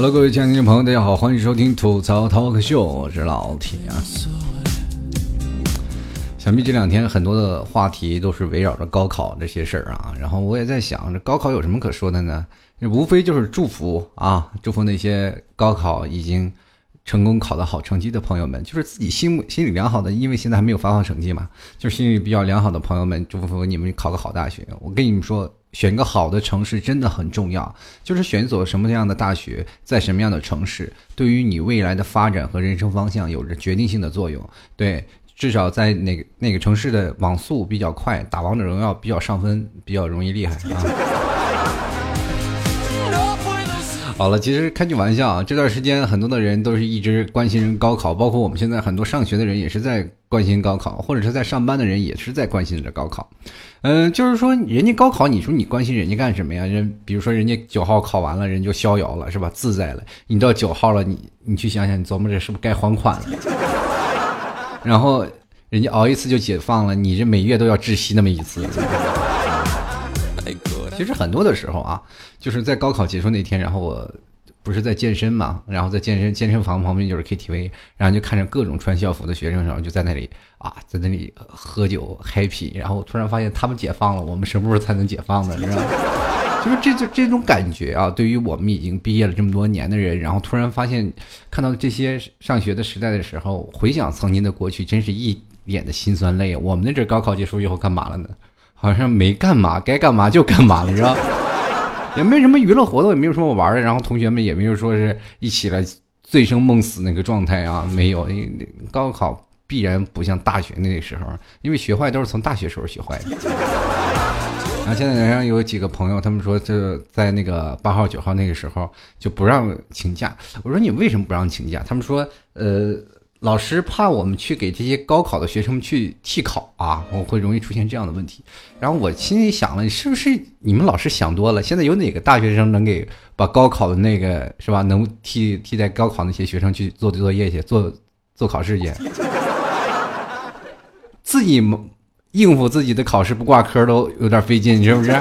Hello，各位亲爱的听众朋友，大家好，欢迎收听吐槽 Talk 秀，我是老铁啊。想必这两天很多的话题都是围绕着高考这些事儿啊，然后我也在想，这高考有什么可说的呢？无非就是祝福啊，祝福那些高考已经成功考得好成绩的朋友们，就是自己心心里良好的，因为现在还没有发放成绩嘛，就是心里比较良好的朋友们，祝福你们考个好大学。我跟你们说。选个好的城市真的很重要，就是选一所什么样的大学，在什么样的城市，对于你未来的发展和人生方向有着决定性的作用。对，至少在哪个哪个城市的网速比较快，打王者荣耀比较上分，比较容易厉害啊。好了，其实开句玩笑啊，这段时间很多的人都是一直关心高考，包括我们现在很多上学的人也是在关心高考，或者是在上班的人也是在关心着高考。嗯，就是说人家高考，你说你关心人家干什么呀？人比如说人家九号考完了，人就逍遥了，是吧？自在了。你到九号了，你你去想想，你琢磨着是不是该还款了？然后人家熬一次就解放了，你这每月都要窒息那么一次。其实很多的时候啊，就是在高考结束那天，然后我不是在健身嘛，然后在健身健身房旁边就是 KTV，然后就看着各种穿校服的学生，然后就在那里啊，在那里喝酒 happy，然后突然发现他们解放了，我们什么时候才能解放呢？你知道吗？就是这这这种感觉啊，对于我们已经毕业了这么多年的人，然后突然发现看到这些上学的时代的时候，回想曾经的过去，真是一脸的辛酸泪。我们那阵高考结束以后干嘛了呢？好像没干嘛，该干嘛就干嘛了，是吧？也没什么娱乐活动，也没有什么玩的，然后同学们也没有说是一起来醉生梦死那个状态啊，没有。高考必然不像大学那个时候，因为学坏都是从大学时候学坏的。然后现在好像有几个朋友，他们说就在那个八号九号那个时候就不让请假。我说你为什么不让请假？他们说呃。老师怕我们去给这些高考的学生去替考啊，我会容易出现这样的问题。然后我心里想了，是不是你们老师想多了？现在有哪个大学生能给把高考的那个是吧，能替替代高考那些学生去做作业去，做做考试去？自己应付自己的考试不挂科都有点费劲，是不是？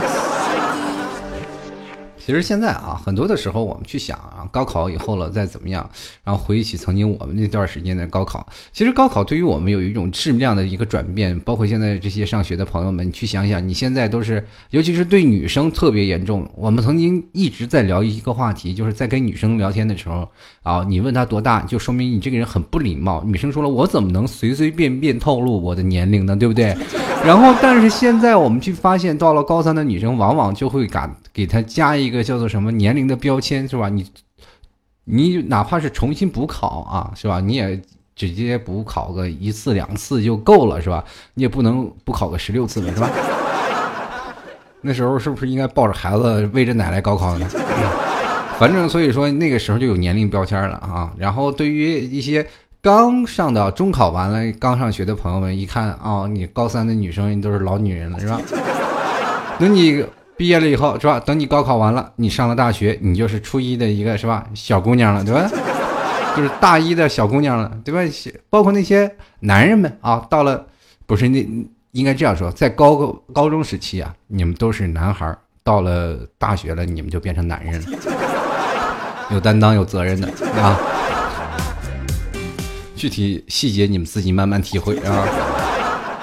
其实现在啊，很多的时候我们去想啊，高考以后了再怎么样，然后回忆起曾经我们那段时间的高考。其实高考对于我们有一种质量的一个转变，包括现在这些上学的朋友们，你去想想，你现在都是，尤其是对女生特别严重。我们曾经一直在聊一个话题，就是在跟女生聊天的时候啊，你问她多大，就说明你这个人很不礼貌。女生说了，我怎么能随随便便透露我的年龄呢？对不对？然后，但是现在我们去发现，到了高三的女生，往往就会敢给她加一个。叫做什么年龄的标签是吧？你你哪怕是重新补考啊，是吧？你也直接补考个一次两次就够了是吧？你也不能补考个十六次了是吧？那时候是不是应该抱着孩子喂着奶来高考呢？反正所以说那个时候就有年龄标签了啊。然后对于一些刚上到中考完了刚上学的朋友们，一看啊，你高三的女生都是老女人了是吧？那你。毕业了以后是吧？等你高考完了，你上了大学，你就是初一的一个是吧？小姑娘了，对吧？就是大一的小姑娘了，对吧？包括那些男人们啊，到了不是那应该这样说，在高高中时期啊，你们都是男孩到了大学了，你们就变成男人了，有担当、有责任的啊。具体细节你们自己慢慢体会啊。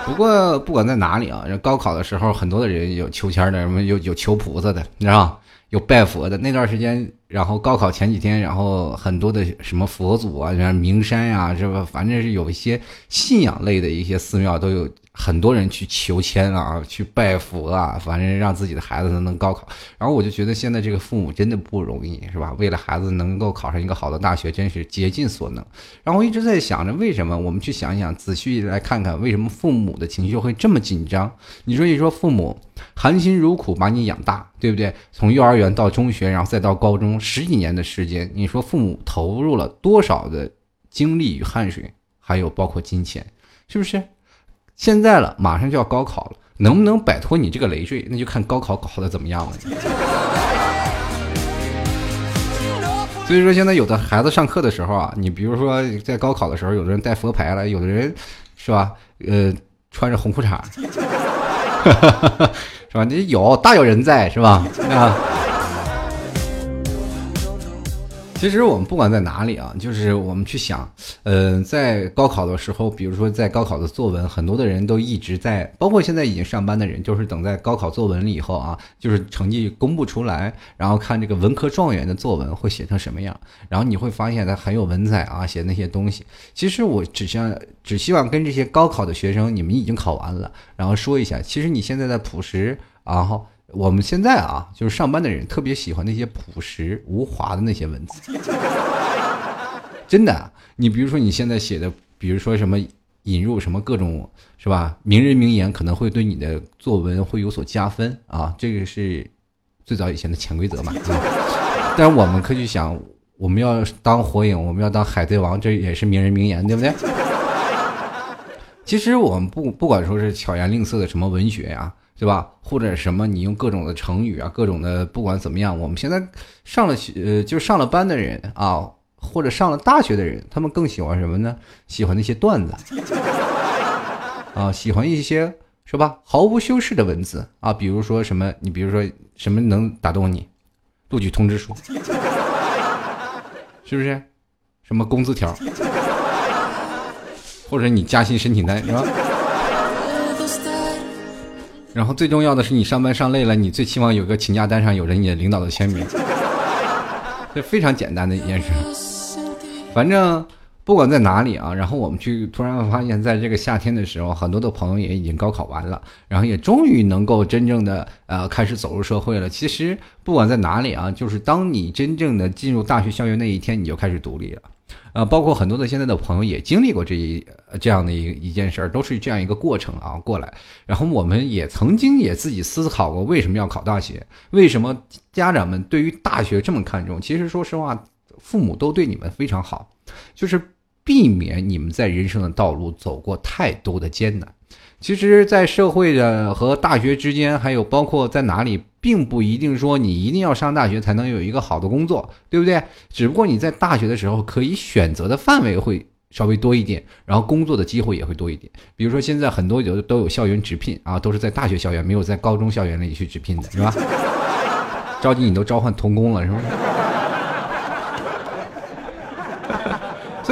不过不管在哪里啊，高考的时候，很多的人有求签的，什么有有求菩萨的，你知道？有拜佛的。那段时间，然后高考前几天，然后很多的什么佛祖啊，像名山呀，是吧？反正是有一些信仰类的一些寺庙都有。很多人去求签啊，去拜佛啊，反正让自己的孩子能高考。然后我就觉得现在这个父母真的不容易，是吧？为了孩子能够考上一个好的大学，真是竭尽所能。然后一直在想着，为什么？我们去想一想，仔细来看看，为什么父母的情绪会这么紧张？你说一说，父母含辛茹苦把你养大，对不对？从幼儿园到中学，然后再到高中，十几年的时间，你说父母投入了多少的精力与汗水，还有包括金钱，是不是？现在了，马上就要高考了，能不能摆脱你这个累赘，那就看高考考的怎么样了。所以说，现在有的孩子上课的时候啊，你比如说在高考的时候，有的人带佛牌了，有的人是吧？呃，穿着红裤衩，是吧？你有大有人在，是吧？啊。其实我们不管在哪里啊，就是我们去想，呃，在高考的时候，比如说在高考的作文，很多的人都一直在，包括现在已经上班的人，就是等在高考作文了以后啊，就是成绩公布出来，然后看这个文科状元的作文会写成什么样，然后你会发现他很有文采啊，写那些东西。其实我只想只希望跟这些高考的学生，你们已经考完了，然后说一下，其实你现在在朴实，然后。我们现在啊，就是上班的人特别喜欢那些朴实无华的那些文字，真的。你比如说你现在写的，比如说什么引入什么各种是吧，名人名言，可能会对你的作文会有所加分啊。这个是最早以前的潜规则嘛。但是我们可以想，我们要当火影，我们要当海贼王，这也是名人名言，对不对？其实我们不不管说是巧言令色的什么文学呀。对吧？或者什么？你用各种的成语啊，各种的，不管怎么样，我们现在上了呃，就上了班的人啊，或者上了大学的人，他们更喜欢什么呢？喜欢那些段子啊，喜欢一些是吧？毫无修饰的文字啊，比如说什么？你比如说什么能打动你？录取通知书，是不是？什么工资条？或者你加薪申请单是吧？然后最重要的是，你上班上累了，你最期望有个请假单上有着你的领导的签名，这非常简单的一件事。反正不管在哪里啊，然后我们去突然发现，在这个夏天的时候，很多的朋友也已经高考完了，然后也终于能够真正的呃开始走入社会了。其实不管在哪里啊，就是当你真正的进入大学校园那一天，你就开始独立了。啊，包括很多的现在的朋友也经历过这一这样的一一件事儿，都是这样一个过程啊过来。然后我们也曾经也自己思考过，为什么要考大学？为什么家长们对于大学这么看重？其实说实话，父母都对你们非常好，就是避免你们在人生的道路走过太多的艰难。其实，在社会的和大学之间，还有包括在哪里，并不一定说你一定要上大学才能有一个好的工作，对不对？只不过你在大学的时候可以选择的范围会稍微多一点，然后工作的机会也会多一点。比如说现在很多有都有校园直聘啊，都是在大学校园，没有在高中校园里去直聘的，是吧？着急你都召唤童工了，是不是？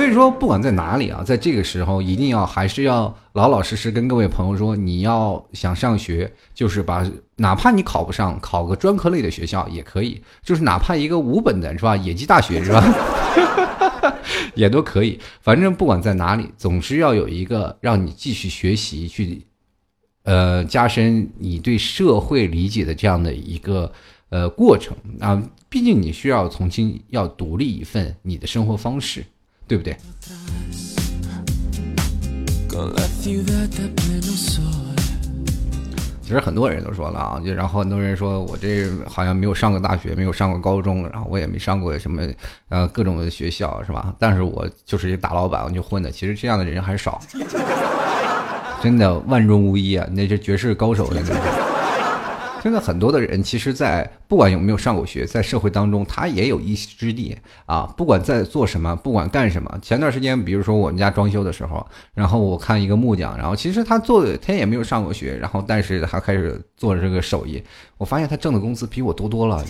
所以说，不管在哪里啊，在这个时候，一定要还是要老老实实跟各位朋友说，你要想上学，就是把哪怕你考不上，考个专科类的学校也可以，就是哪怕一个五本的是吧，野鸡大学是吧，也都可以。反正不管在哪里，总是要有一个让你继续学习，去呃加深你对社会理解的这样的一个呃过程啊。毕竟你需要重新要独立一份你的生活方式。对不对？其实很多人都说了啊，就然后很多人说我这好像没有上过大学，没有上过高中，然后我也没上过什么呃各种的学校，是吧？但是我就是一大老板，我就混的。其实这样的人还少，真的万中无一啊！那是绝世高手那种。现在很多的人，其实，在不管有没有上过学，在社会当中，他也有一席之地啊。不管在做什么，不管干什么。前段时间，比如说我们家装修的时候，然后我看一个木匠，然后其实他做，他也没有上过学，然后但是他开始做这个手艺，我发现他挣的工资比我多多了。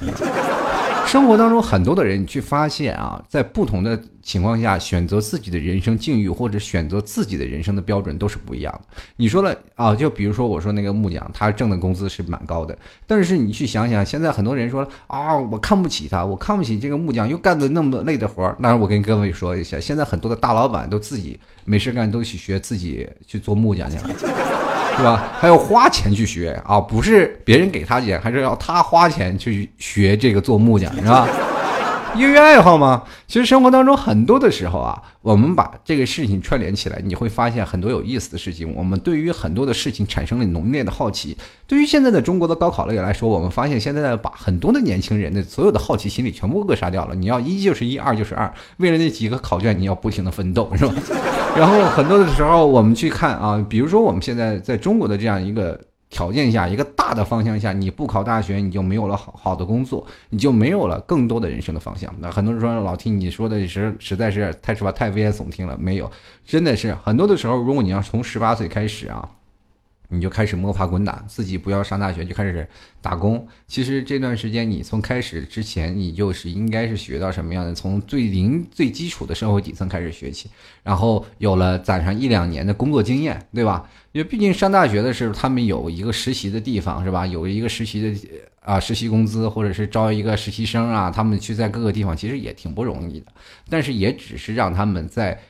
生活当中很多的人，你去发现啊，在不同的情况下选择自己的人生境遇，或者选择自己的人生的标准都是不一样的。你说了啊，就比如说我说那个木匠，他挣的工资是蛮高的，但是你去想想，现在很多人说啊，我看不起他，我看不起这个木匠，又干的那么累的活儿。那我跟各位说一下，现在很多的大老板都自己没事干，都去学自己去做木匠去了。是吧？还要花钱去学啊，不是别人给他钱，还是要他花钱去学这个做木匠，是吧？业余爱好吗？其实生活当中很多的时候啊，我们把这个事情串联起来，你会发现很多有意思的事情。我们对于很多的事情产生了浓烈的好奇。对于现在的中国的高考类来说，我们发现现在把很多的年轻人的所有的好奇心理全部扼杀掉了。你要一就是一，二就是二，为了那几个考卷，你要不停的奋斗，是吧？然后很多的时候，我们去看啊，比如说我们现在在中国的这样一个。条件下，一个大的方向下，你不考大学，你就没有了好好的工作，你就没有了更多的人生的方向。那很多人说，老听你说的实实在是太是吧，太危言耸听了。没有，真的是很多的时候，如果你要从十八岁开始啊，你就开始摸爬滚打，自己不要上大学就开始打工。其实这段时间你从开始之前，你就是应该是学到什么样的，从最零最基础的社会底层开始学起，然后有了攒上一两年的工作经验，对吧？因为毕竟上大学的时候，他们有一个实习的地方，是吧？有一个实习的啊，实习工资，或者是招一个实习生啊，他们去在各个地方，其实也挺不容易的。但是也只是让他们在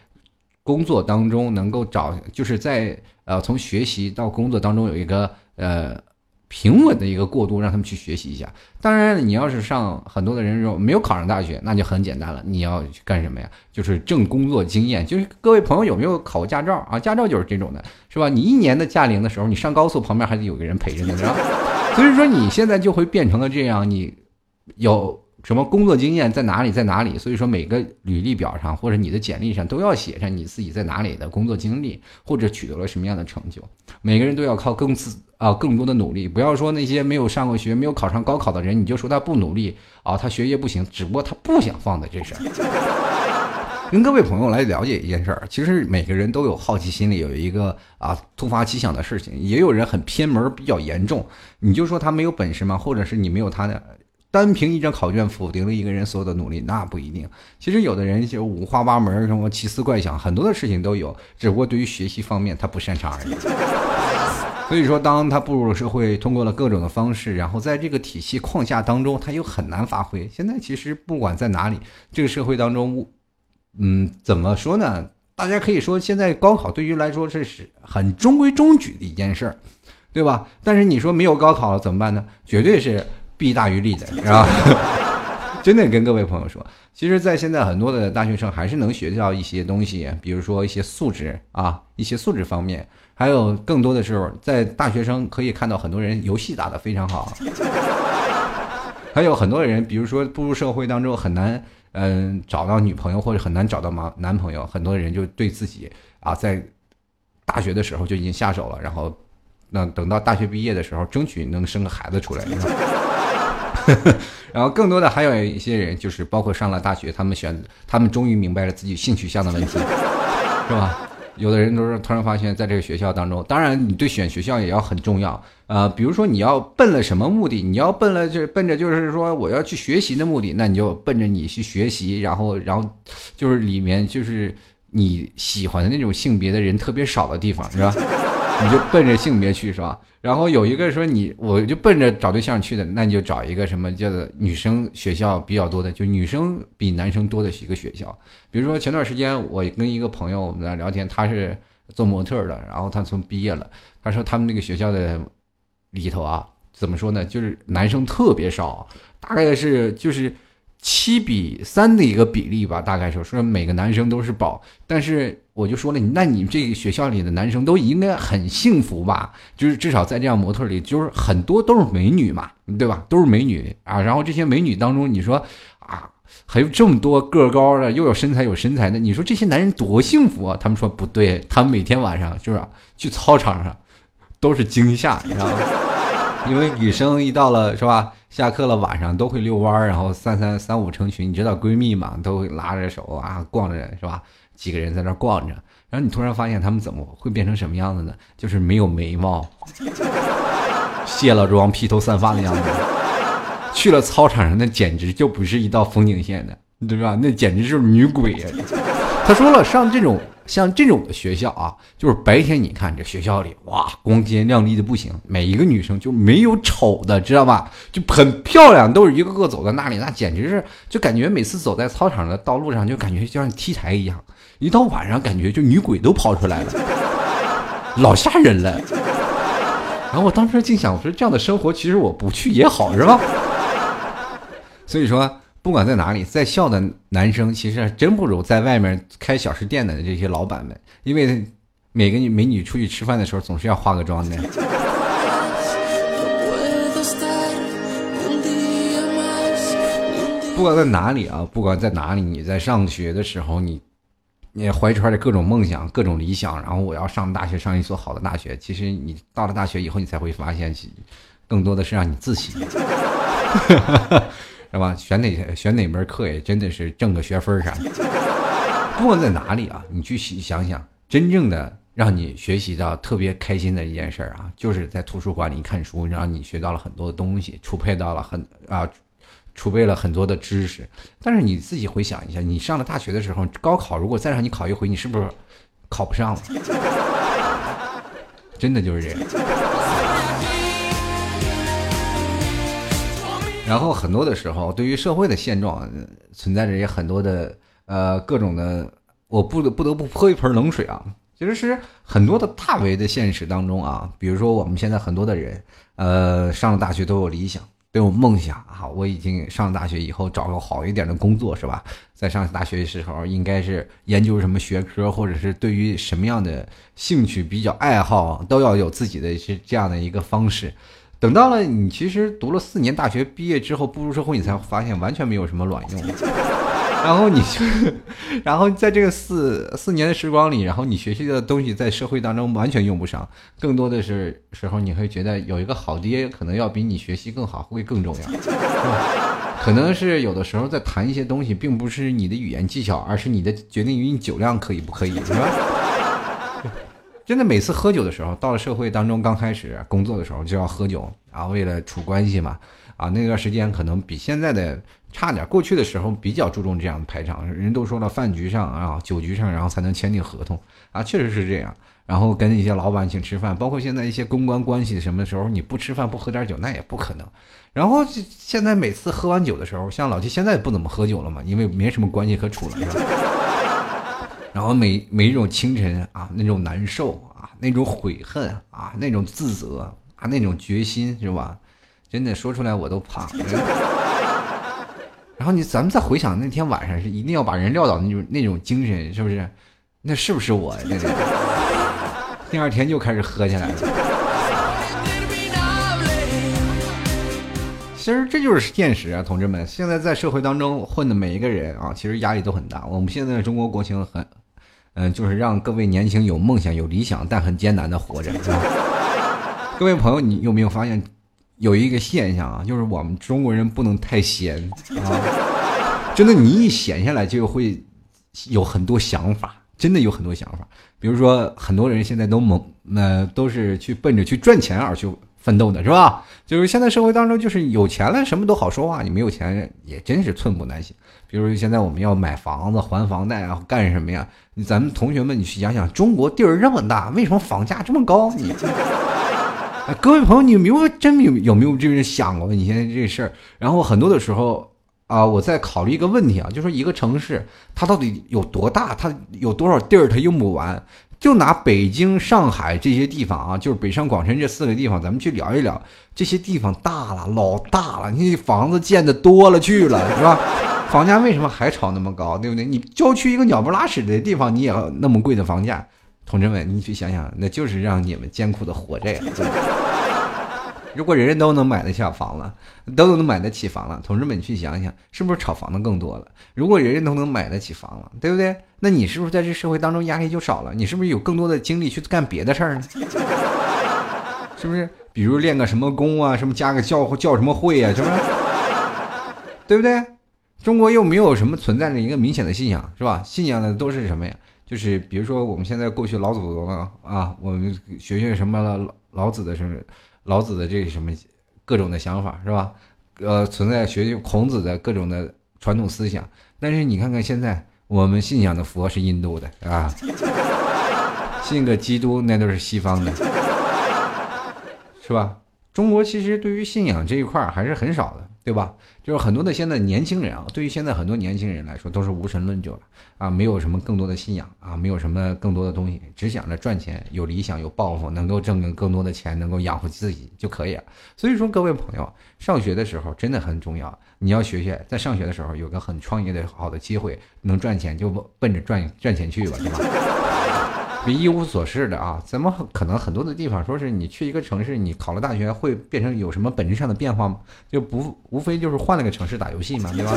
工作当中能够找，就是在呃从学习到工作当中有一个呃平稳的一个过渡，让他们去学习一下。当然，你要是上很多的人说没有考上大学，那就很简单了，你要去干什么呀？就是挣工作经验。就是各位朋友有没有考过驾照啊？驾照就是这种的，是吧？你一年的驾龄的时候，你上高速旁边还得有个人陪着呢，是吧？所以说你现在就会变成了这样，你有。什么工作经验在哪里，在哪里？所以说每个履历表上或者你的简历上都要写上你自己在哪里的工作经历，或者取得了什么样的成就。每个人都要靠更自啊更多的努力，不要说那些没有上过学、没有考上高考的人，你就说他不努力啊，他学业不行，只不过他不想放在这事儿。跟各位朋友来了解一件事儿，其实每个人都有好奇心里有一个啊突发奇想的事情，也有人很偏门比较严重，你就说他没有本事吗？或者是你没有他的？单凭一张考卷否定了一个人所有的努力，那不一定。其实有的人就五花八门，什么奇思怪想，很多的事情都有，只不过对于学习方面他不擅长而已。所以说，当他步入社会，通过了各种的方式，然后在这个体系框架当中，他又很难发挥。现在其实不管在哪里，这个社会当中，嗯，怎么说呢？大家可以说，现在高考对于来说这是很中规中矩的一件事儿，对吧？但是你说没有高考了怎么办呢？绝对是。弊大于利的是吧？真的跟各位朋友说，其实，在现在很多的大学生还是能学到一些东西，比如说一些素质啊，一些素质方面，还有更多的时候，在大学生可以看到很多人游戏打得非常好，还有很多人，比如说步入社会当中很难嗯找到女朋友或者很难找到男男朋友，很多人就对自己啊在大学的时候就已经下手了，然后那等到大学毕业的时候，争取能生个孩子出来。然后更多的还有一些人，就是包括上了大学，他们选，他们终于明白了自己性取向的问题，是吧？有的人都是突然发现，在这个学校当中，当然你对选学校也要很重要，呃，比如说你要奔了什么目的？你要奔了就奔着就是说我要去学习的目的，那你就奔着你去学习，然后然后就是里面就是你喜欢的那种性别的人特别少的地方，是吧？你就奔着性别去，是吧？然后有一个说你，我就奔着找对象去的，那你就找一个什么叫做女生学校比较多的，就女生比男生多的一个学校。比如说前段时间我跟一个朋友我们在聊天，他是做模特的，然后他从毕业了，他说他们那个学校的里头啊，怎么说呢，就是男生特别少，大概是就是。七比三的一个比例吧，大概说说每个男生都是宝，但是我就说了，那你这个学校里的男生都应该很幸福吧？就是至少在这样模特里，就是很多都是美女嘛，对吧？都是美女啊。然后这些美女当中，你说啊，还有这么多个高的，又有身材有身材的，你说这些男人多幸福啊？他们说不对，他们每天晚上就是去操场上都是惊吓，你知道吗？因为女生一到了是吧？下课了，晚上都会遛弯儿，然后三三三五成群，你知道闺蜜嘛，都会拉着手啊，逛着是吧？几个人在那逛着，然后你突然发现他们怎么会变成什么样子呢？就是没有眉毛，卸了妆，披头散发的样子。去了操场上，那简直就不是一道风景线的，对吧？那简直就是女鬼呀！他说了，上这种。像这种的学校啊，就是白天你看这学校里哇，光鲜亮丽的不行，每一个女生就没有丑的，知道吧？就很漂亮，都是一个个走在那里，那简直是就感觉每次走在操场的道路上，就感觉就像 T 台一样。一到晚上，感觉就女鬼都跑出来了，老吓人了。然后我当时竟想，我说这样的生活其实我不去也好，是吧？所以说。不管在哪里，在校的男生其实真不如在外面开小吃店的这些老板们，因为每个女美女出去吃饭的时候总是要化个妆的。不管在哪里啊，不管在哪里，你在上学的时候，你你怀揣着各种梦想、各种理想，然后我要上大学，上一所好的大学。其实你到了大学以后，你才会发现，更多的是让你自信。是吧？选哪选哪门课也真的是挣个学分啥的。不管在哪里啊，你去想想，真正的让你学习到特别开心的一件事啊，就是在图书馆里看书，让你学到了很多的东西，储备到了很啊，储备了很多的知识。但是你自己回想一下，你上了大学的时候，高考如果再让你考一回，你是不是考不上了？真的就是这样。然后很多的时候，对于社会的现状，存在着也很多的呃各种的，我不得不得不泼一盆冷水啊。其实是很多的大为的现实当中啊，比如说我们现在很多的人，呃，上了大学都有理想，都有梦想啊。我已经上了大学以后找个好一点的工作是吧？在上大学的时候，应该是研究什么学科，或者是对于什么样的兴趣比较爱好，都要有自己的是这样的一个方式。等到了你其实读了四年大学毕业之后步入社会，你才发现完全没有什么卵用。然后你就，然后在这个四四年的时光里，然后你学习的东西在社会当中完全用不上，更多的是时候你会觉得有一个好爹可能要比你学习更好会更重要。可能是有的时候在谈一些东西，并不是你的语言技巧，而是你的决定于你酒量可以不可以，是吧？真的每次喝酒的时候，到了社会当中刚开始工作的时候就要喝酒啊，为了处关系嘛啊，那段时间可能比现在的差点。过去的时候比较注重这样的排场，人都说了饭局上啊、酒局上，然后才能签订合同啊，确实是这样。然后跟一些老板请吃饭，包括现在一些公关关系什么时候你不吃饭不喝点酒那也不可能。然后现在每次喝完酒的时候，像老七现在不怎么喝酒了嘛，因为没什么关系可处了。是吧然后每每一种清晨啊，那种难受啊，那种悔恨啊，那种自责啊，那种决心是吧？真的说出来我都怕。然后你咱们再回想那天晚上是一定要把人撂倒那种那种精神，是不是？那是不是我？那个第二天就开始喝起来了。其实这就是现实啊，同志们！现在在社会当中混的每一个人啊，其实压力都很大。我们现在中国国情很。嗯，就是让各位年轻有梦想、有理想，但很艰难的活着。各位朋友，你有没有发现有一个现象啊？就是我们中国人不能太闲啊！真的，你一闲下来就会有很多想法，真的有很多想法。比如说，很多人现在都猛，那都是去奔着去赚钱而去。奋斗的是吧？就是现在社会当中，就是有钱了什么都好说话，你没有钱也真是寸步难行。比如现在我们要买房子还房贷啊，干什么呀？咱们同学们，你去想想，中国地儿这么大，为什么房价这么高？你，各位朋友，你有没有真有有没有这人想过你现在这事儿？然后很多的时候啊，我在考虑一个问题啊，就说一个城市它到底有多大？它有多少地儿它用不完？就拿北京、上海这些地方啊，就是北上广深这四个地方，咱们去聊一聊。这些地方大了，老大了，你房子建的多了去了，是吧？房价为什么还炒那么高，对不对？你郊区一个鸟不拉屎的地方，你也要那么贵的房价？同志们，你去想想，那就是让你们艰苦的活着呀。如果人人都能买得下房了，都能买得起房了，同志们，你去想想，是不是炒房的更多了？如果人人都能买得起房了，对不对？那你是不是在这社会当中压力就少了？你是不是有更多的精力去干别的事儿呢？是不是？比如练个什么功啊，什么加个教教什么会啊，是不是？对不对？中国又没有什么存在着一个明显的信仰，是吧？信仰的都是什么呀？就是比如说我们现在过去老祖宗啊，我们学学什么老老子的什么。老子的这个什么各种的想法是吧？呃，存在学习孔子的各种的传统思想，但是你看看现在我们信仰的佛是印度的啊，信个基督那都是西方的，是吧？中国其实对于信仰这一块还是很少的。对吧？就是很多的现在年轻人啊，对于现在很多年轻人来说，都是无神论者了啊，没有什么更多的信仰啊，没有什么更多的东西，只想着赚钱，有理想，有抱负，能够挣更多的钱，能够养活自己就可以了。所以说，各位朋友，上学的时候真的很重要，你要学学，在上学的时候有个很创业的好的机会，能赚钱就奔着赚赚钱去吧，对吧？别一无所事的啊！怎么可能很多的地方说是你去一个城市，你考了大学会变成有什么本质上的变化吗？就不无非就是换了个城市打游戏嘛，对吧？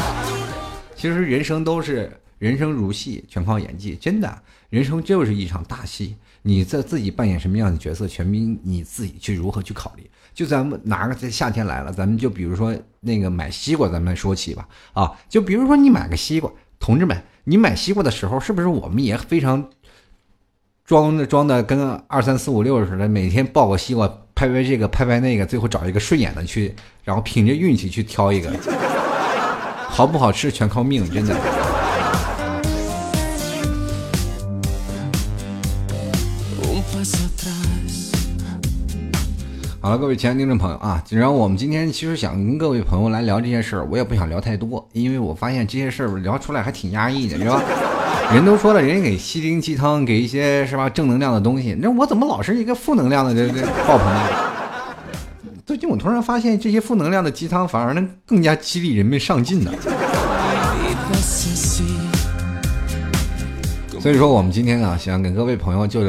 其实人生都是人生如戏，全靠演技。真的，人生就是一场大戏。你在自己扮演什么样的角色，全凭你自己去如何去考虑。就咱们拿个在夏天来了，咱们就比如说那个买西瓜，咱们说起吧。啊，就比如说你买个西瓜，同志们，你买西瓜的时候，是不是我们也非常？装的装的跟二三四五六似的，每天抱个西瓜拍拍这个拍拍那个，最后找一个顺眼的去，然后凭着运气去挑一个，好不好吃全靠命，真的。好了，各位亲爱的听众朋友啊，然后我们今天其实想跟各位朋友来聊这些事儿，我也不想聊太多，因为我发现这些事儿聊出来还挺压抑的，是吧？人都说了，人家给心灵鸡汤，给一些是吧正能量的东西，那我怎么老是一个负能量的这这爆棚呢？最近我突然发现，这些负能量的鸡汤反而能更加激励人们上进呢。所以说，我们今天啊，想跟各位朋友就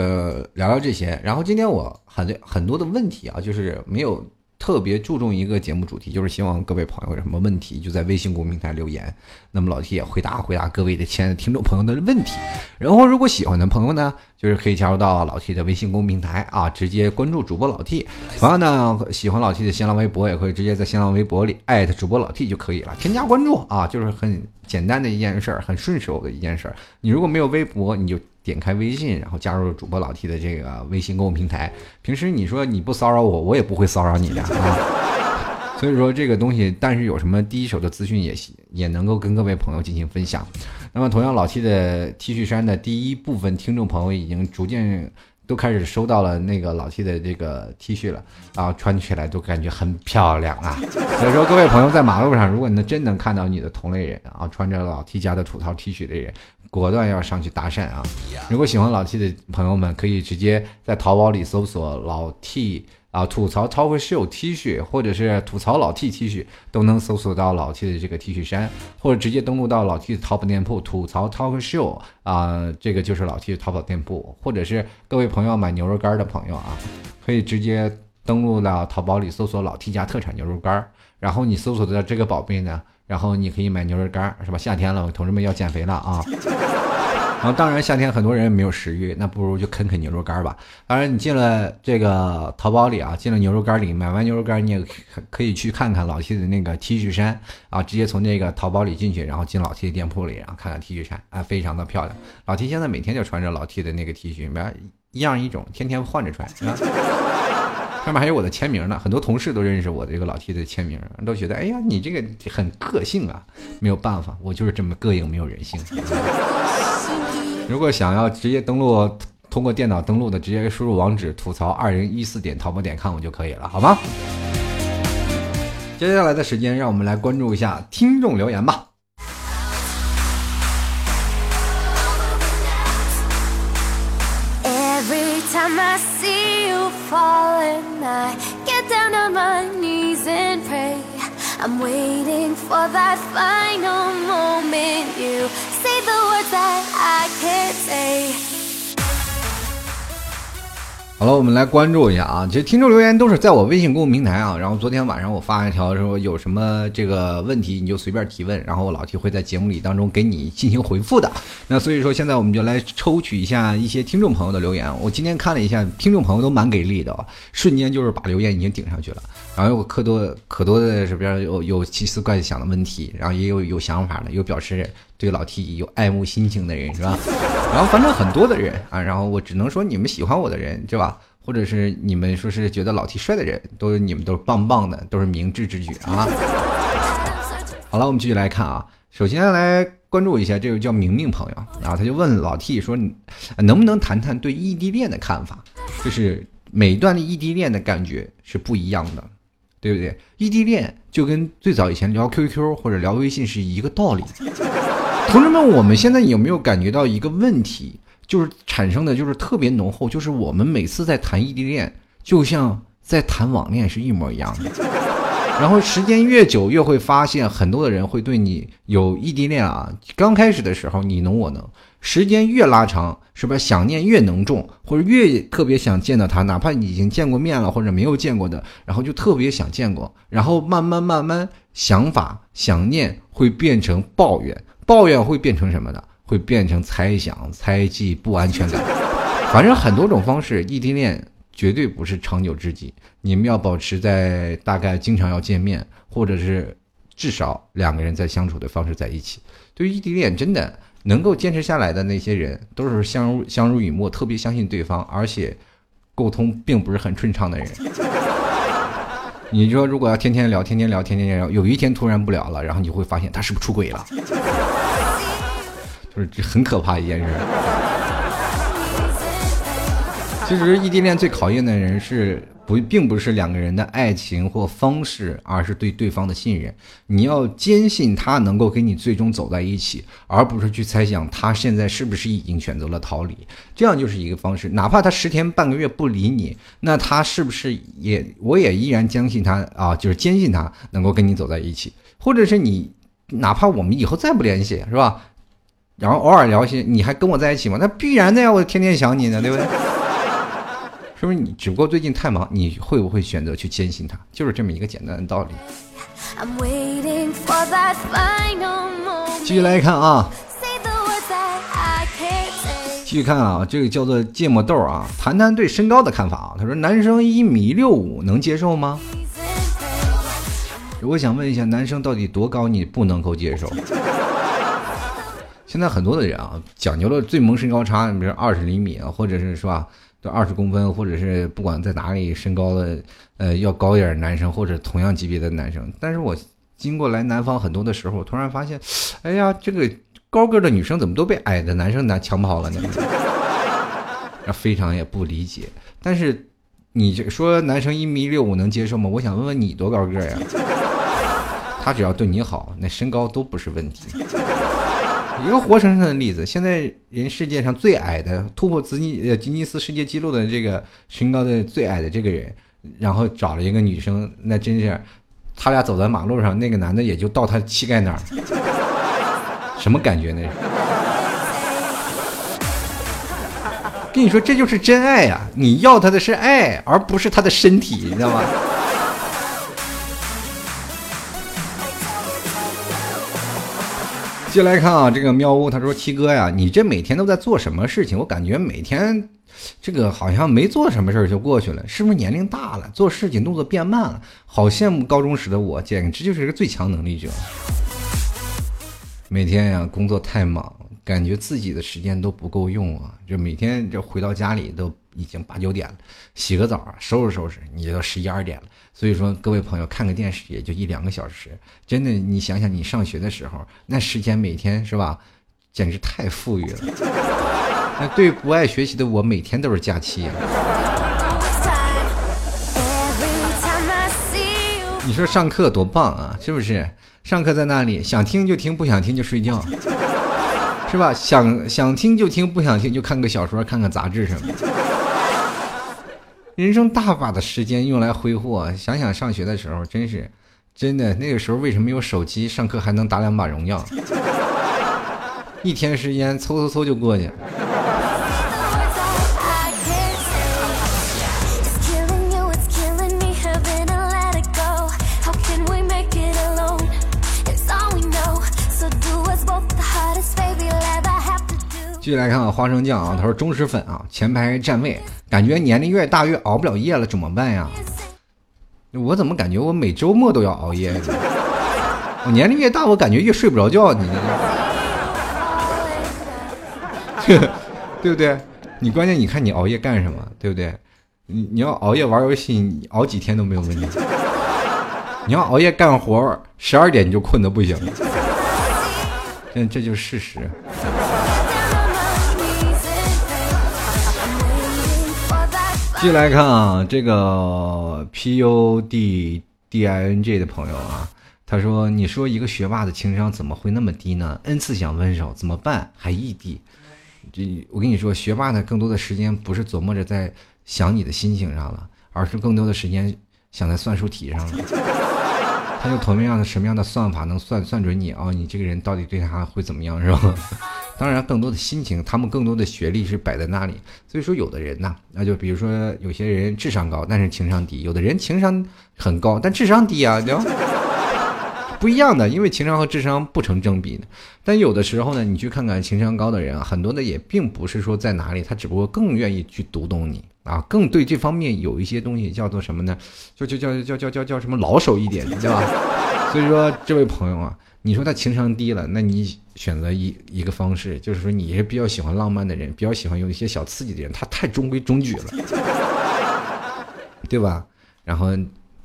聊聊这些。然后今天我很很多的问题啊，就是没有特别注重一个节目主题，就是希望各位朋友有什么问题就在微信公众平台留言，那么老 T 也回答回答各位的亲爱的听众朋友的问题。然后如果喜欢的朋友呢，就是可以加入到老 T 的微信公平台啊，直接关注主播老 T。同样呢，喜欢老 T 的新浪微博也可以直接在新浪微博里艾特主播老 T 就可以了，添加关注啊，就是很。简单的一件事儿，很顺手的一件事儿。你如果没有微博，你就 点开微信，然后加入主播老 T 的这个微信公众平台。平时你说你不骚扰我，我也不会骚扰你的啊。所以说这个东西，但是有什么第一手的资讯也也能够跟各位朋友进行分享。那么同样，老 T 的 T 恤衫的第一部分听众朋友已经逐渐。都开始收到了那个老 T 的这个 T 恤了，然后穿起来都感觉很漂亮啊。所以说，各位朋友在马路上，如果你能真能看到你的同类人啊，穿着老 T 家的吐槽 T 恤的人，果断要上去搭讪啊。如果喜欢老 T 的朋友们，可以直接在淘宝里搜索老 T。啊，吐槽 talk show T 恤，或者是吐槽老 T T 恤，都能搜索到老 T 的这个 T 恤衫，或者直接登录到老 T 的淘宝店铺吐槽 talk show 啊，这个就是老 T 的淘宝店铺，或者是各位朋友买牛肉干的朋友啊，可以直接登录到淘宝里搜索老 T 家特产牛肉干，然后你搜索的这个宝贝呢，然后你可以买牛肉干，是吧？夏天了，同志们要减肥了啊！然后，当然夏天很多人也没有食欲，那不如就啃啃牛肉干吧。当然，你进了这个淘宝里啊，进了牛肉干里，买完牛肉干，你也可以去看看老 T 的那个 T 恤衫啊，直接从那个淘宝里进去，然后进老 T 的店铺里，然后看看 T 恤衫啊，非常的漂亮。老 T 现在每天就穿着老 T 的那个 T 恤，没一样一种，天天换着穿，啊上面还有我的签名呢。很多同事都认识我这个老 T 的签名，都觉得哎呀，你这个很个性啊。没有办法，我就是这么膈应，没有人性。如果想要直接登录，通过电脑登录的，直接输入网址吐槽二零一四点淘宝点 com 就可以了，好吗？接下来的时间，让我们来关注一下听众留言吧。I'm waiting for that final moment. You say the words that I. 好了，我们来关注一下啊！其实听众留言都是在我微信公众平台啊。然后昨天晚上我发一条说有什么这个问题你就随便提问，然后我老 T 会在节目里当中给你进行回复的。那所以说现在我们就来抽取一下一些听众朋友的留言。我今天看了一下，听众朋友都蛮给力的，瞬间就是把留言已经顶上去了。然后有可多可多的这边有有奇思怪想的问题，然后也有有想法的，有表示对老 T 有爱慕心情的人是吧？然后反正很多的人啊，然后我只能说你们喜欢我的人是吧？或者是你们说是觉得老 T 帅的人，都你们都是棒棒的，都是明智之举啊！好了，我们继续来看啊，首先来关注一下这位叫明明朋友啊，他就问老 T 说，能不能谈谈对异地恋的看法？就是每一段的异地恋的感觉是不一样的。对不对？异地恋就跟最早以前聊 QQ 或者聊微信是一个道理。同志们，我们现在有没有感觉到一个问题，就是产生的就是特别浓厚，就是我们每次在谈异地恋，就像在谈网恋是一模一样的。然后时间越久，越会发现很多的人会对你有异地恋啊。刚开始的时候你侬我侬。时间越拉长，是不是想念越浓重，或者越特别想见到他，哪怕你已经见过面了或者没有见过的，然后就特别想见过，然后慢慢慢慢想法想念会变成抱怨，抱怨会变成什么呢？会变成猜想、猜忌、不安全感，反正很多种方式。异地恋绝对不是长久之计，你们要保持在大概经常要见面，或者是至少两个人在相处的方式在一起。对于异地恋，真的。能够坚持下来的那些人，都是相濡相濡以沫，特别相信对方，而且沟通并不是很顺畅的人。你说，如果要天天聊，天天聊，天天聊，有一天突然不聊了，然后你会发现他是不是出轨了？就是这很可怕一件事。其实异地恋最考验的人是。不，并不是两个人的爱情或方式，而是对对方的信任。你要坚信他能够跟你最终走在一起，而不是去猜想他现在是不是已经选择了逃离。这样就是一个方式。哪怕他十天半个月不理你，那他是不是也，我也依然相信他啊，就是坚信他能够跟你走在一起。或者是你，哪怕我们以后再不联系，是吧？然后偶尔聊些，你还跟我在一起吗？那必然的呀，我天天想你呢，对不对？是不是你只不过最近太忙？你会不会选择去坚信他？就是这么一个简单的道理。继续来看啊，继续看啊，这个叫做芥末豆啊，谈谈对身高的看法啊。他说：“男生一米六五能接受吗？”我想问一下，男生到底多高你不能够接受？现在很多的人啊，讲究了最萌身高差，你比如二十厘米啊，或者是是吧？都二十公分，或者是不管在哪里身高的，呃，要高一点男生，或者同样级别的男生。但是我经过来南方很多的时候，突然发现，哎呀，这个高个的女生怎么都被矮的男生拿抢跑了呢？非常也不理解。但是你这说男生一米六五能接受吗？我想问问你多高个呀？他只要对你好，那身高都不是问题。一个活生生的例子，现在人世界上最矮的突破吉尼呃吉尼斯世界纪录的这个身高的最矮的这个人，然后找了一个女生，那真是，他俩走在马路上，那个男的也就到他膝盖那儿，什么感觉那是？跟你说这就是真爱呀！你要他的是爱，而不是他的身体，你知道吗？接来看啊，这个喵呜他说：“七哥呀，你这每天都在做什么事情？我感觉每天这个好像没做什么事儿就过去了，是不是年龄大了，做事情动作变慢了？好羡慕高中时的我，简直就是一个最强能力者。每天呀，工作太忙，感觉自己的时间都不够用啊！就每天就回到家里都已经八九点了，洗个澡，收拾收拾，你就十一二点了。”所以说，各位朋友，看个电视也就一两个小时，真的，你想想，你上学的时候，那时间每天是吧，简直太富裕了。那对不爱学习的我，每天都是假期。你说上课多棒啊，是不是？上课在那里，想听就听，不想听就睡觉，是吧？想想听就听，不想听就看个小说，看看杂志什么。人生大把的时间用来挥霍，想想上学的时候，真是，真的那个时候为什么有手机？上课还能打两把荣耀，一天时间嗖嗖嗖就过去。继续来看花生酱啊，他说忠实粉啊，前排站位。感觉年龄越大越熬不了夜了，怎么办呀？我怎么感觉我每周末都要熬夜？我年龄越大，我感觉越睡不着觉。你，对不对？你关键你看你熬夜干什么？对不对？你你要熬夜玩游戏，你熬几天都没有问题。你要熬夜干活，十二点你就困得不行。这这就是事实。继续来看啊，这个 P U D D I N G 的朋友啊，他说：“你说一个学霸的情商怎么会那么低呢？n 次想分手怎么办？还异地？这我跟你说，学霸呢，更多的时间不是琢磨着在想你的心情上了，而是更多的时间想在算术题上了。他用同样的什么样的算法能算算准你啊？你这个人到底对他会怎么样，是吧？”当然，更多的心情，他们更多的学历是摆在那里。所以说，有的人呢，那就比如说有些人智商高，但是情商低；有的人情商很高，但智商低啊，对吧？不一样的，因为情商和智商不成正比的。但有的时候呢，你去看看情商高的人啊，很多的也并不是说在哪里，他只不过更愿意去读懂你啊，更对这方面有一些东西叫做什么呢？就就叫叫叫叫叫什么老手一点，对吧？所以说，这位朋友啊。你说他情商低了，那你选择一一个方式，就是说你是比较喜欢浪漫的人，比较喜欢有一些小刺激的人，他太中规中矩了，对吧？然后，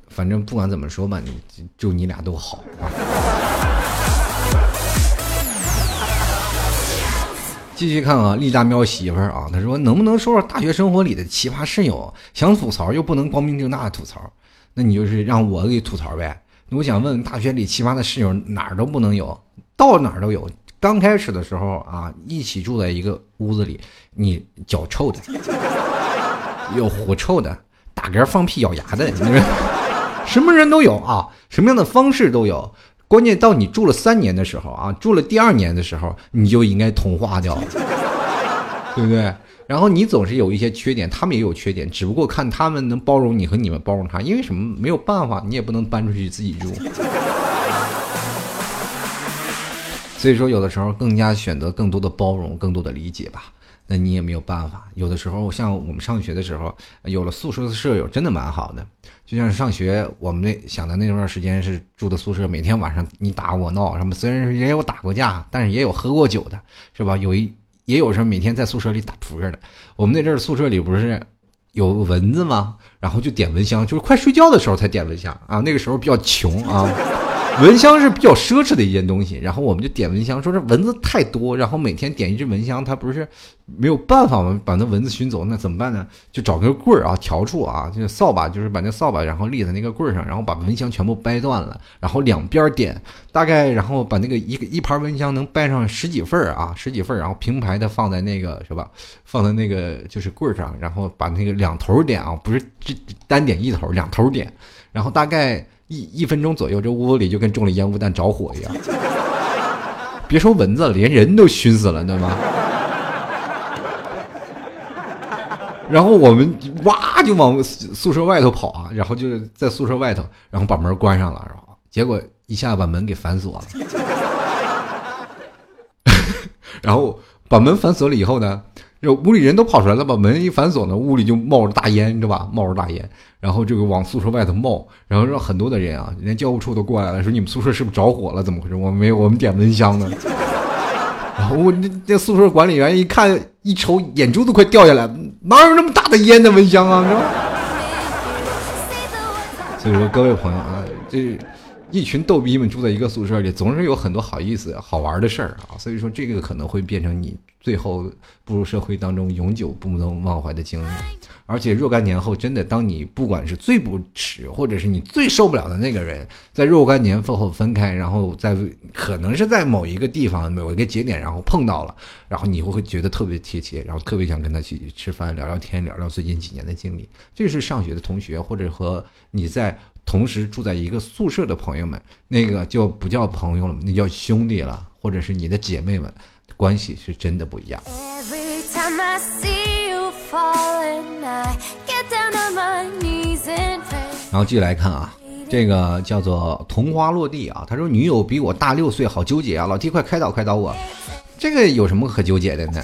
反正不管怎么说吧，你就你俩都好。继续看啊，丽大喵媳妇儿啊，他说能不能说说大学生活里的奇葩室友？想吐槽又不能光明正大的吐槽，那你就是让我给吐槽呗。我想问，大学里奇葩的室友哪儿都不能有，到哪儿都有。刚开始的时候啊，一起住在一个屋子里，你脚臭的，有狐臭的，打嗝放屁咬牙的，什么人都有啊，什么样的方式都有。关键到你住了三年的时候啊，住了第二年的时候，你就应该同化掉了，对不对？然后你总是有一些缺点，他们也有缺点，只不过看他们能包容你和你们包容他，因为什么？没有办法，你也不能搬出去自己住。所以说，有的时候更加选择更多的包容，更多的理解吧。那你也没有办法。有的时候，像我们上学的时候，有了宿舍的舍友，真的蛮好的。就像上学，我们那想的那段时间是住的宿舍，每天晚上你打我闹什么，虽然也有打过架，但是也有喝过酒的，是吧？有一也有时候每天在宿舍里打扑克的。我们那阵宿舍里不是有蚊子吗？然后就点蚊香，就是快睡觉的时候才点蚊香啊。那个时候比较穷啊。蚊香是比较奢侈的一件东西，然后我们就点蚊香，说这蚊子太多，然后每天点一支蚊香，它不是没有办法吗？把那蚊子熏走，那怎么办呢？就找根棍儿啊，笤帚啊，就是扫把，就是把那扫把，然后立在那个棍儿上，然后把蚊香全部掰断了，然后两边点，大概然后把那个一个一盘蚊香能掰上十几份儿啊，十几份儿，然后平排的放在那个是吧？放在那个就是棍儿上，然后把那个两头点啊，不是这单点一头，两头点，然后大概。一一分钟左右，这屋里就跟中了烟雾弹着火一样。别说蚊子，连人都熏死了，对吗？然后我们哇就往宿舍外头跑啊，然后就在宿舍外头，然后把门关上了，然后结果一下把门给反锁了。然后把门反锁了以后呢？就屋里人都跑出来了，把门一反锁呢，屋里就冒着大烟，你知道吧？冒着大烟，然后这个往宿舍外头冒，然后让很多的人啊，连教务处都过来了，说你们宿舍是不是着火了？怎么回事？我们没有，我们点蚊香呢。然后我那那宿舍管理员一看，一瞅，眼珠都快掉下来，哪有那么大的烟的蚊香啊？是吧？所以说，各位朋友啊，这。一群逗逼们住在一个宿舍里，总是有很多好意思、好玩的事儿啊。所以说，这个可能会变成你最后步入社会当中永久不能忘怀的经历。而且若干年后，真的，当你不管是最不耻，或者是你最受不了的那个人，在若干年后分开，然后在可能是在某一个地方、某一个节点，然后碰到了，然后你会会觉得特别贴切，然后特别想跟他去吃饭、聊聊天、聊聊最近几年的经历。这是上学的同学，或者和你在。同时住在一个宿舍的朋友们，那个就不叫朋友了，那叫兄弟了，或者是你的姐妹们，关系是真的不一样。然后继续来看啊，这个叫做桐花落地啊，他说女友比我大六岁，好纠结啊，老弟快开导开导我，这个有什么可纠结的呢？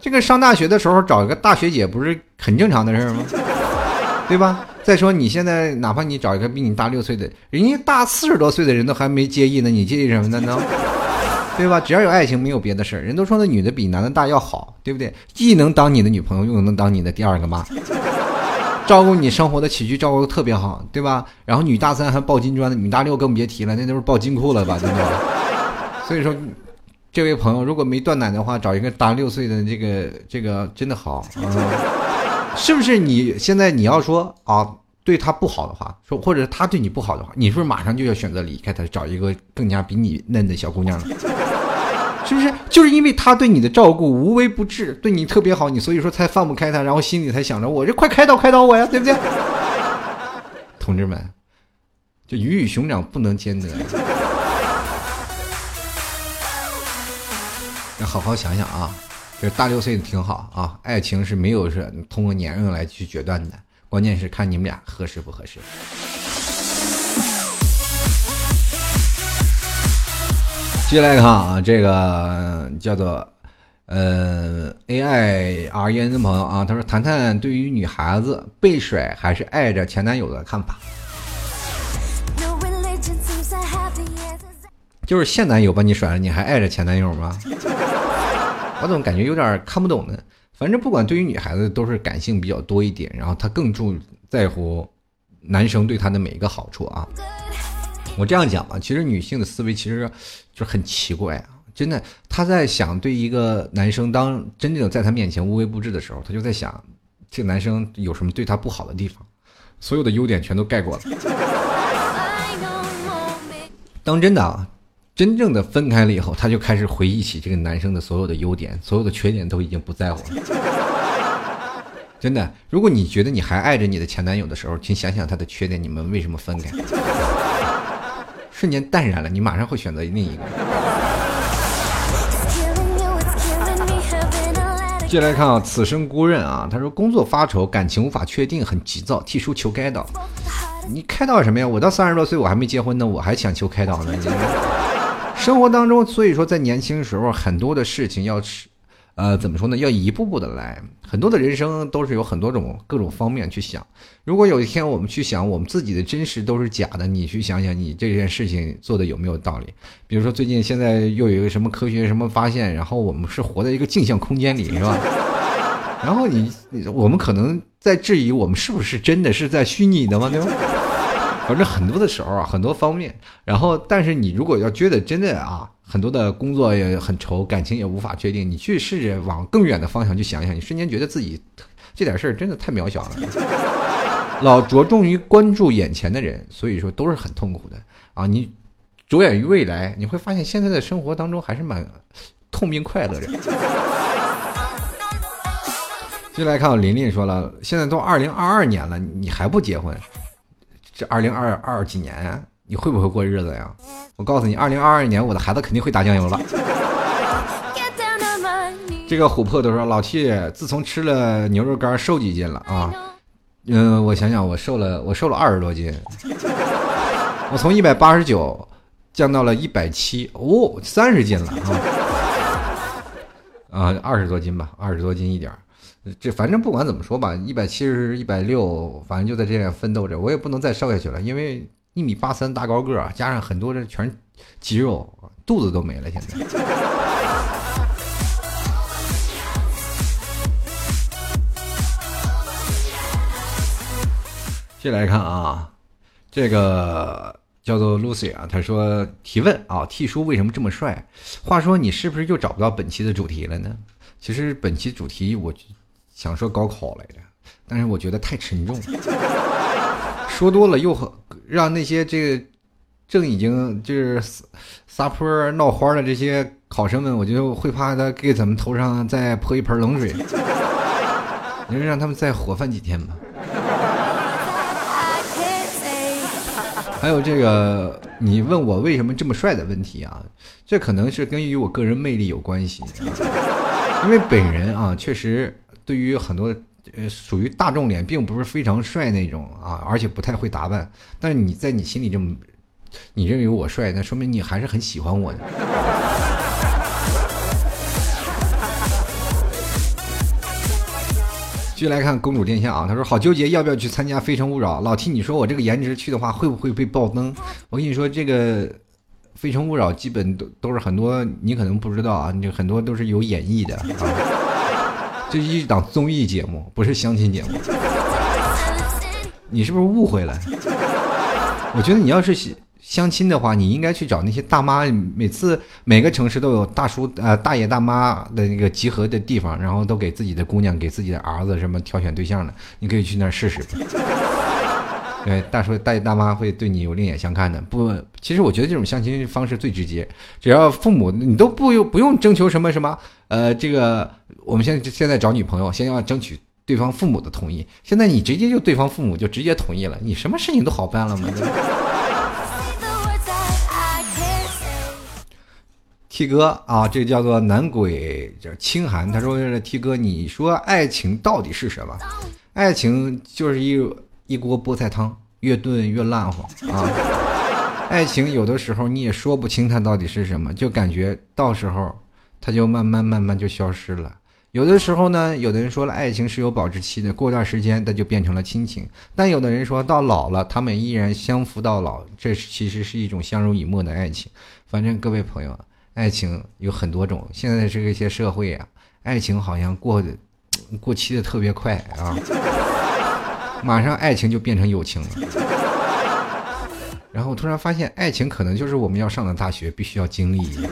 这个上大学的时候找一个大学姐不是很正常的事吗？对吧？再说你现在哪怕你找一个比你大六岁的，人家大四十多岁的人都还没介意呢，你介意什么呢？呢？对吧？只要有爱情，没有别的事儿。人都说那女的比男的大要好，对不对？既能当你的女朋友，又能当你的第二个妈，照顾你生活的起居，照顾的特别好，对吧？然后女大三还抱金砖的，女大六更别提了，那都是抱金库了吧？对不对？所以说，这位朋友如果没断奶的话，找一个大六岁的这个这个真的好。是不是你现在你要说啊，对他不好的话，说或者他对你不好的话，你是不是马上就要选择离开他，找一个更加比你嫩的小姑娘了？是不是？就是因为他对你的照顾无微不至，对你特别好，你所以说才放不开他，然后心里才想着我这快开导开导我呀，对不对？同志们，就鱼与熊掌不能兼得，要好好想想啊。这大六岁的挺好啊，爱情是没有是通过年龄来去决断的，关键是看你们俩合适不合适。接下来看啊，这个叫做呃 A I R E N 的朋友啊，他说谈谈对于女孩子被甩还是爱着前男友的看法。就是现男友把你甩了，你还爱着前男友吗？我怎么感觉有点看不懂呢？反正不管对于女孩子都是感性比较多一点，然后她更注在乎男生对她的每一个好处啊。我这样讲吧，其实女性的思维其实就很奇怪啊，真的，她在想对一个男生当真正在她面前无微不至的时候，她就在想这个男生有什么对她不好的地方，所有的优点全都盖过了。当真的啊，真正的分开了以后，她就开始回忆起这个男生的所有的优点，所有的缺点都已经不在乎了。真的，如果你觉得你还爱着你的前男友的时候，请想想他的缺点，你们为什么分开？瞬间淡然了，你马上会选择另一个。接下来看啊，此生孤刃啊，他说工作发愁，感情无法确定，很急躁，替叔求开导。你开导什么呀？我到三十多岁，我还没结婚呢，我还想求开导呢。你生活当中，所以说在年轻时候，很多的事情要吃。呃，怎么说呢？要一步步的来。很多的人生都是有很多种各种方面去想。如果有一天我们去想我们自己的真实都是假的，你去想想你这件事情做的有没有道理？比如说最近现在又有一个什么科学什么发现，然后我们是活在一个镜像空间里，是吧？然后你我们可能在质疑我们是不是真的是在虚拟的吗？对吧？反正很多的时候啊，很多方面。然后，但是你如果要觉得真的啊。很多的工作也很愁，感情也无法确定。你去试着往更远的方向去想想，你瞬间觉得自己这点事儿真的太渺小了。老着重于关注眼前的人，所以说都是很痛苦的啊！你着眼于未来，你会发现现在的生活当中还是蛮痛并快乐着。接来看，琳琳说了，现在都二零二二年了，你还不结婚？这二零二二几年？你会不会过日子呀？我告诉你，二零二二年我的孩子肯定会打酱油了。这个琥珀都说老七自从吃了牛肉干瘦几斤了啊？嗯，我想想，我瘦了，我瘦了二十多斤。我从一百八十九降到了一百七，哦，三十斤了啊！啊，二十多斤吧，二十多斤一点这反正不管怎么说吧，一百七十、一百六，反正就在这样奋斗着。我也不能再瘦下去了，因为。一米八三大高个儿，加上很多的全肌肉，肚子都没了。现在，接来看啊，这个叫做 Lucy 啊，他说提问啊，T 叔为什么这么帅？话说你是不是又找不到本期的主题了呢？其实本期主题我想说高考来着，但是我觉得太沉重了，说多了又。让那些这个正已经就是撒泼闹花的这些考生们，我就会怕他给咱们头上再泼一盆冷水。你就让他们再活泛几天吧。还有这个，你问我为什么这么帅的问题啊？这可能是跟与我个人魅力有关系。因为本人啊，确实对于很多。呃，属于大众脸，并不是非常帅那种啊，而且不太会打扮。但是你在你心里这么，你认为我帅，那说明你还是很喜欢我的。继续来看公主殿下啊，他说好纠结要不要去参加《非诚勿扰》。老 T，你说我这个颜值去的话，会不会被爆灯？我跟你说，这个《非诚勿扰》基本都都是很多你可能不知道啊，你很多都是有演绎的啊。这是一档综艺节目，不是相亲节目。你是不是误会了？我觉得你要是相亲的话，你应该去找那些大妈。每次每个城市都有大叔、呃大爷、大妈的那个集合的地方，然后都给自己的姑娘、给自己的儿子什么挑选对象的。你可以去那儿试试。对，大叔、大爷、大妈会对你有另眼相看的。不，其实我觉得这种相亲方式最直接，只要父母你都不用不用征求什么什么，呃，这个我们现在现在找女朋友，先要争取对方父母的同意。现在你直接就对方父母就直接同意了，你什么事情都好办了嘛。T 哥啊，这叫做男鬼叫清寒，他说：“T 哥，你说爱情到底是什么？爱情就是一。”一锅菠菜汤，越炖越烂乎啊！爱情有的时候你也说不清它到底是什么，就感觉到时候它就慢慢慢慢就消失了。有的时候呢，有的人说了，爱情是有保质期的，过段时间它就变成了亲情。但有的人说到老了，他们依然相扶到老，这其实是一种相濡以沫的爱情。反正各位朋友，爱情有很多种。现在这个些社会啊，爱情好像过过期的特别快啊，马上爱情就变成友情了。然后突然发现，爱情可能就是我们要上的大学必须要经历。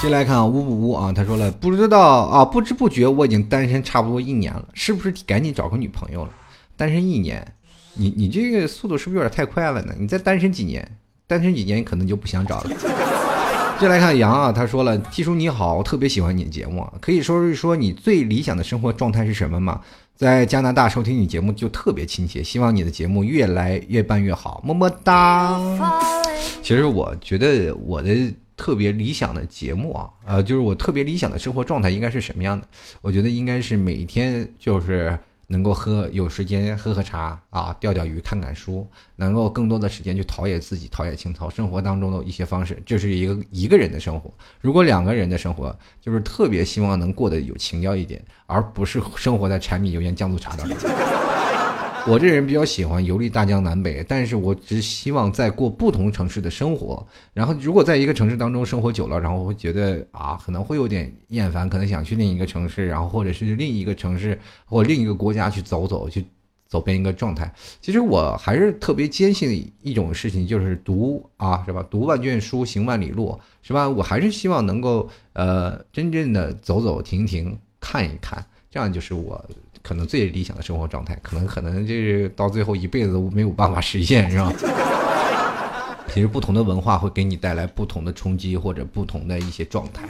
接来看啊，呜呜呜啊，他说了，不知道啊，不知不觉我已经单身差不多一年了，是不是赶紧找个女朋友了？单身一年，你你这个速度是不是有点太快了呢？你再单身几年，单身几年可能就不想找了。接来看杨啊，他说了，T 叔你好，我特别喜欢你的节目，可以说是说你最理想的生活状态是什么吗？在加拿大收听你节目就特别亲切，希望你的节目越来越办越好，么么哒。其实我觉得我的。特别理想的节目啊，呃，就是我特别理想的生活状态应该是什么样的？我觉得应该是每天就是能够喝有时间喝喝茶啊，钓钓鱼，看看书，能够更多的时间去陶冶自己，陶冶情操，生活当中的一些方式，这是一个一个人的生活。如果两个人的生活，就是特别希望能过得有情调一点，而不是生活在柴米油盐酱醋茶当中。我这人比较喜欢游历大江南北，但是我只希望在过不同城市的生活。然后，如果在一个城市当中生活久了，然后会觉得啊，可能会有点厌烦，可能想去另一个城市，然后或者是另一个城市或另一个国家去走走，去走遍一个状态。其实我还是特别坚信一种事情，就是读啊，是吧？读万卷书，行万里路，是吧？我还是希望能够呃，真正的走走停停，看一看，这样就是我。可能最理想的生活状态，可能可能就是到最后一辈子都没有办法实现，是吧？其实不同的文化会给你带来不同的冲击或者不同的一些状态。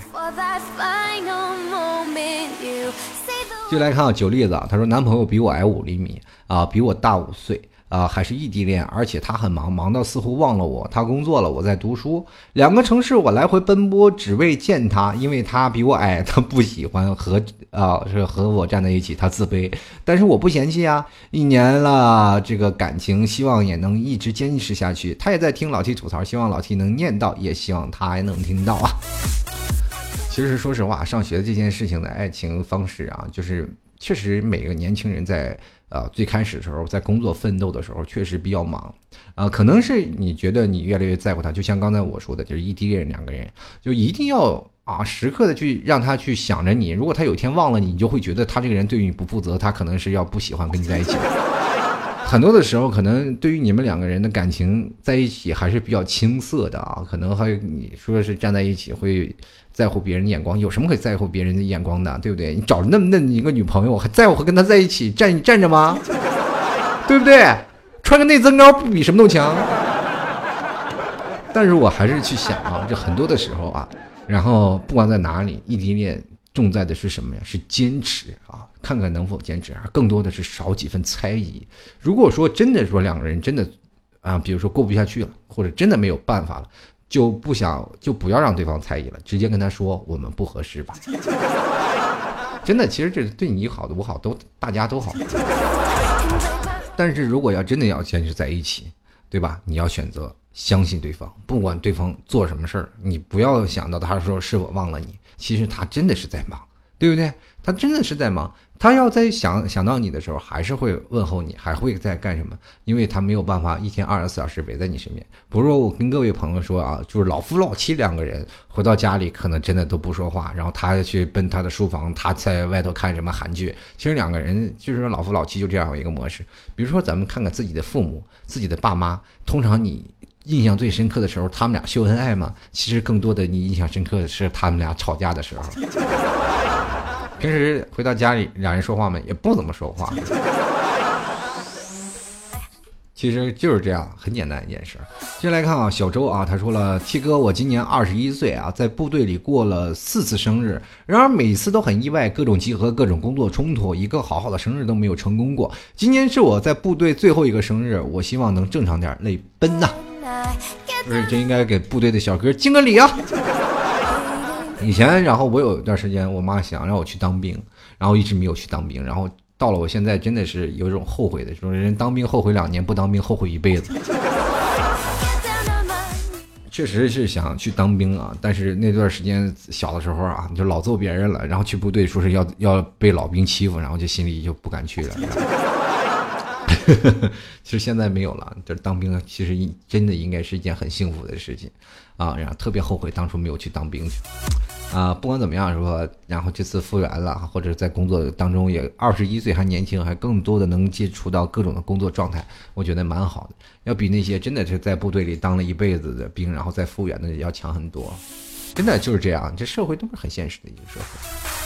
就来看啊，九例子，啊，她说男朋友比我矮五厘米啊，比我大五岁。啊，还是异地恋，而且他很忙，忙到似乎忘了我。他工作了，我在读书，两个城市我来回奔波，只为见他。因为他比我矮，他不喜欢和啊是和我站在一起，他自卑。但是我不嫌弃啊，一年了，这个感情希望也能一直坚持下去。他也在听老 T 吐槽，希望老 T 能念到，也希望他还能听到啊。其实说实话，上学的这件事情的爱情方式啊，就是确实每个年轻人在。呃，最开始的时候，在工作奋斗的时候，确实比较忙，啊，可能是你觉得你越来越在乎他，就像刚才我说的，就是异地恋两个人，就一定要啊，时刻的去让他去想着你，如果他有一天忘了你，你就会觉得他这个人对于你不负责，他可能是要不喜欢跟你在一起。很多的时候，可能对于你们两个人的感情在一起还是比较青涩的啊，可能还有你说是站在一起会。在乎别人的眼光，有什么可在乎别人的眼光的，对不对？你找那么嫩一个女朋友，还在乎跟她在一起站站着吗？对不对？穿个内增高不比什么都强？但是我还是去想啊，就很多的时候啊，然后不管在哪里，异地恋重在的是什么呀？是坚持啊，看看能否坚持啊，更多的是少几分猜疑。如果说真的说两个人真的啊，比如说过不下去了，或者真的没有办法了。就不想就不要让对方猜疑了，直接跟他说我们不合适吧。真的，其实这是对你好的我好都大家都好。但是如果要真的要坚持在一起，对吧？你要选择相信对方，不管对方做什么事儿，你不要想到他说是我忘了你，其实他真的是在忙，对不对？他真的是在忙。他要在想想到你的时候，还是会问候你，还会在干什么？因为他没有办法一天二十四小时围在你身边。不是说我跟各位朋友说啊，就是老夫老妻两个人回到家里，可能真的都不说话，然后他去奔他的书房，他在外头看什么韩剧。其实两个人就是老夫老妻就这样一个模式。比如说咱们看看自己的父母、自己的爸妈，通常你印象最深刻的时候，他们俩秀恩爱嘛？其实更多的你印象深刻的是他们俩吵架的时候。平时回到家里，两人说话嘛，也不怎么说话。其实就是这样，很简单一件事。接下来看啊，小周啊，他说了：“T 哥，我今年二十一岁啊，在部队里过了四次生日，然而每次都很意外，各种集合，各种工作冲突，一个好好的生日都没有成功过。今年是我在部队最后一个生日，我希望能正常点，泪奔呐！不是，这应该给部队的小哥敬个礼啊！”以前，然后我有一段时间，我妈想让我去当兵，然后一直没有去当兵，然后到了我现在，真的是有一种后悔的，说人当兵后悔两年，不当兵后悔一辈子。确实是想去当兵啊，但是那段时间小的时候啊，就老揍别人了，然后去部队说是要要被老兵欺负，然后就心里就不敢去了。其实现在没有了，就是当兵其实真的应该是一件很幸福的事情啊，然后特别后悔当初没有去当兵去。啊，不管怎么样说，然后这次复员了，或者在工作当中也二十一岁还年轻，还更多的能接触到各种的工作状态，我觉得蛮好的，要比那些真的是在部队里当了一辈子的兵，然后再复员的要强很多。真的就是这样，这社会都是很现实的一个社会。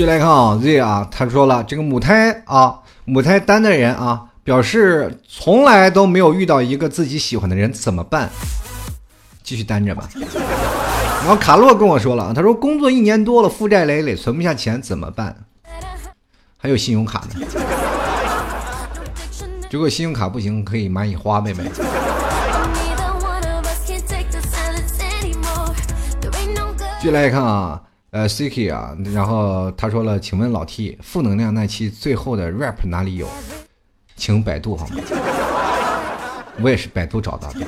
续来看啊，Z 啊，他说了，这个母胎啊，母胎单的人啊，表示从来都没有遇到一个自己喜欢的人，怎么办？继续单着吧。然后卡洛跟我说了，他说工作一年多了，负债累累，存不下钱，怎么办？还有信用卡呢。如果信用卡不行，可以蚂蚁花呗呗。继续来看啊。呃，Siki 啊，然后他说了，请问老 T，负能量那期最后的 rap 哪里有？请百度好吗？我也是百度找到的。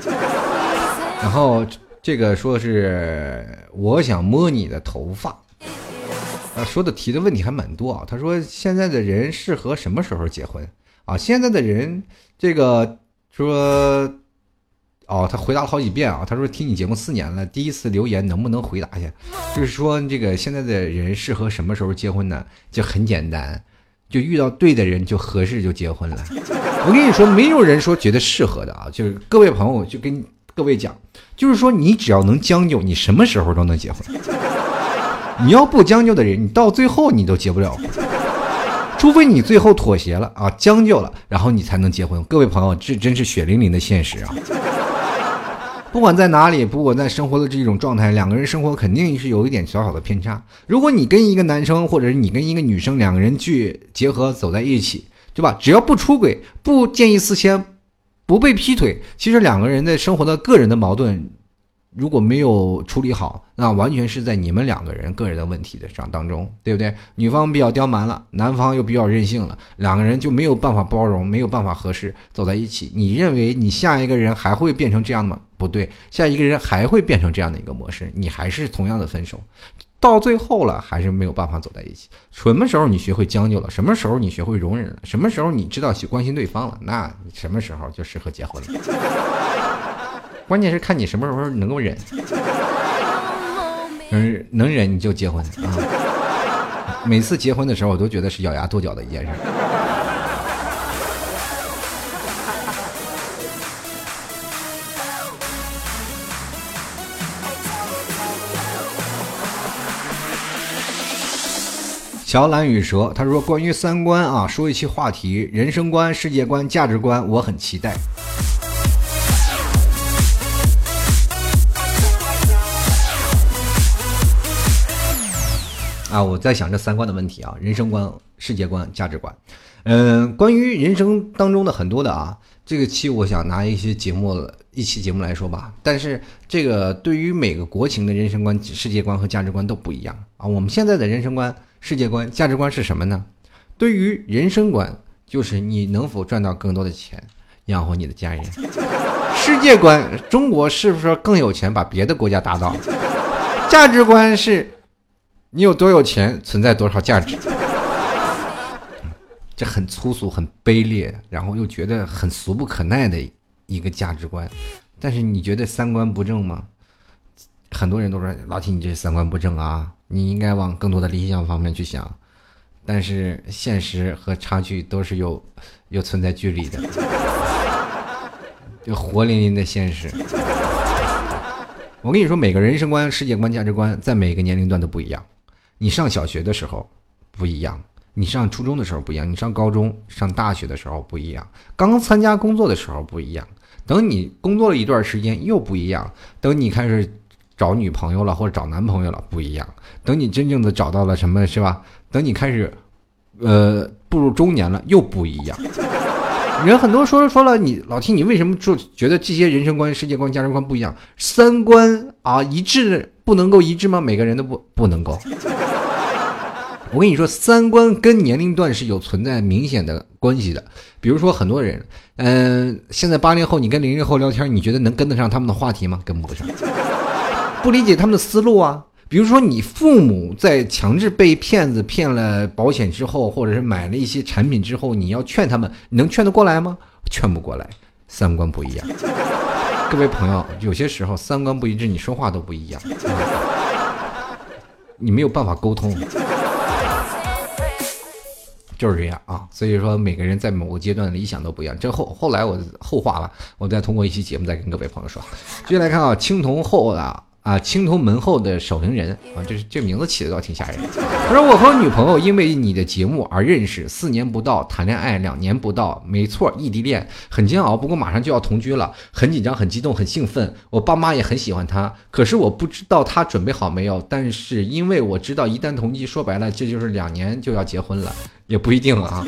然后这个说是我想摸你的头发，啊，说的提的问题还蛮多啊。他说现在的人适合什么时候结婚啊？现在的人这个说。哦，他回答了好几遍啊！他说听你节目四年了，第一次留言能不能回答一下？就是说这个现在的人适合什么时候结婚呢？就很简单，就遇到对的人就合适就结婚了。我跟你说，没有人说觉得适合的啊！就是各位朋友，就跟各位讲，就是说你只要能将就，你什么时候都能结婚。你要不将就的人，你到最后你都结不了婚，除非你最后妥协了啊，将就了，然后你才能结婚。各位朋友，这真是血淋淋的现实啊！不管在哪里，不管在生活的这种状态，两个人生活肯定是有一点小小的偏差。如果你跟一个男生，或者是你跟一个女生，两个人去结合走在一起，对吧？只要不出轨，不见异思迁，不被劈腿，其实两个人的生活的个人的矛盾。如果没有处理好，那完全是在你们两个人个人的问题的上当中，对不对？女方比较刁蛮了，男方又比较任性了，两个人就没有办法包容，没有办法合适走在一起。你认为你下一个人还会变成这样吗？不对，下一个人还会变成这样的一个模式，你还是同样的分手，到最后了还是没有办法走在一起。什么时候你学会将就了？什么时候你学会容忍了？什么时候你知道去关心对方了？那什么时候就适合结婚了？关键是看你什么时候能够忍，能能忍你就结婚啊！每次结婚的时候，我都觉得是咬牙跺脚的一件事。小蓝与蛇，他说：“关于三观啊，说一期话题，人生观、世界观、价值观，我很期待。”啊，我在想这三观的问题啊，人生观、世界观、价值观。嗯，关于人生当中的很多的啊，这个期我想拿一些节目一期节目来说吧。但是这个对于每个国情的人生观、世界观和价值观都不一样啊。我们现在的人生观、世界观、价值观是什么呢？对于人生观，就是你能否赚到更多的钱养活你的家人。世界观，中国是不是更有钱把别的国家打倒？价值观是。你有多有钱，存在多少价值？这很粗俗、很卑劣，然后又觉得很俗不可耐的一个价值观。但是你觉得三观不正吗？很多人都说老铁，你这三观不正啊！你应该往更多的理想方面去想。但是现实和差距都是有有存在距离的，就活淋淋的现实。我跟你说，每个人生观、世界观、价值观，在每个年龄段都不一样。你上小学的时候不一样，你上初中的时候不一样，你上高中、上大学的时候不一样，刚参加工作的时候不一样，等你工作了一段时间又不一样，等你开始找女朋友了或者找男朋友了不一样，等你真正的找到了什么是吧？等你开始，呃，步入中年了又不一样。人很多说了说了，你老听你为什么就觉得这些人生观、世界观、价值观不一样？三观啊一致不能够一致吗？每个人都不不能够。我跟你说，三观跟年龄段是有存在明显的关系的。比如说，很多人，嗯，现在八零后，你跟零零后聊天，你觉得能跟得上他们的话题吗？跟不上，不理解他们的思路啊。比如说，你父母在强制被骗子骗了保险之后，或者是买了一些产品之后，你要劝他们，你能劝得过来吗？劝不过来，三观不一样。各位朋友，有些时候三观不一致，你说话都不一样，你没有办法沟通。就是这样啊，所以说每个人在某个阶段的理想都不一样。这后后来我后话了，我再通过一期节目再跟各位朋友说。接下来看啊，青铜后的。啊，青铜门后的守灵人啊，这是这名字起的倒挺吓人。他说：“我和女朋友因为你的节目而认识，四年不到谈恋爱，两年不到，没错，异地恋很煎熬。不过马上就要同居了，很紧张，很激动，很兴奋。我爸妈也很喜欢他，可是我不知道他准备好没有。但是因为我知道，一旦同居，说白了，这就是两年就要结婚了，也不一定了啊。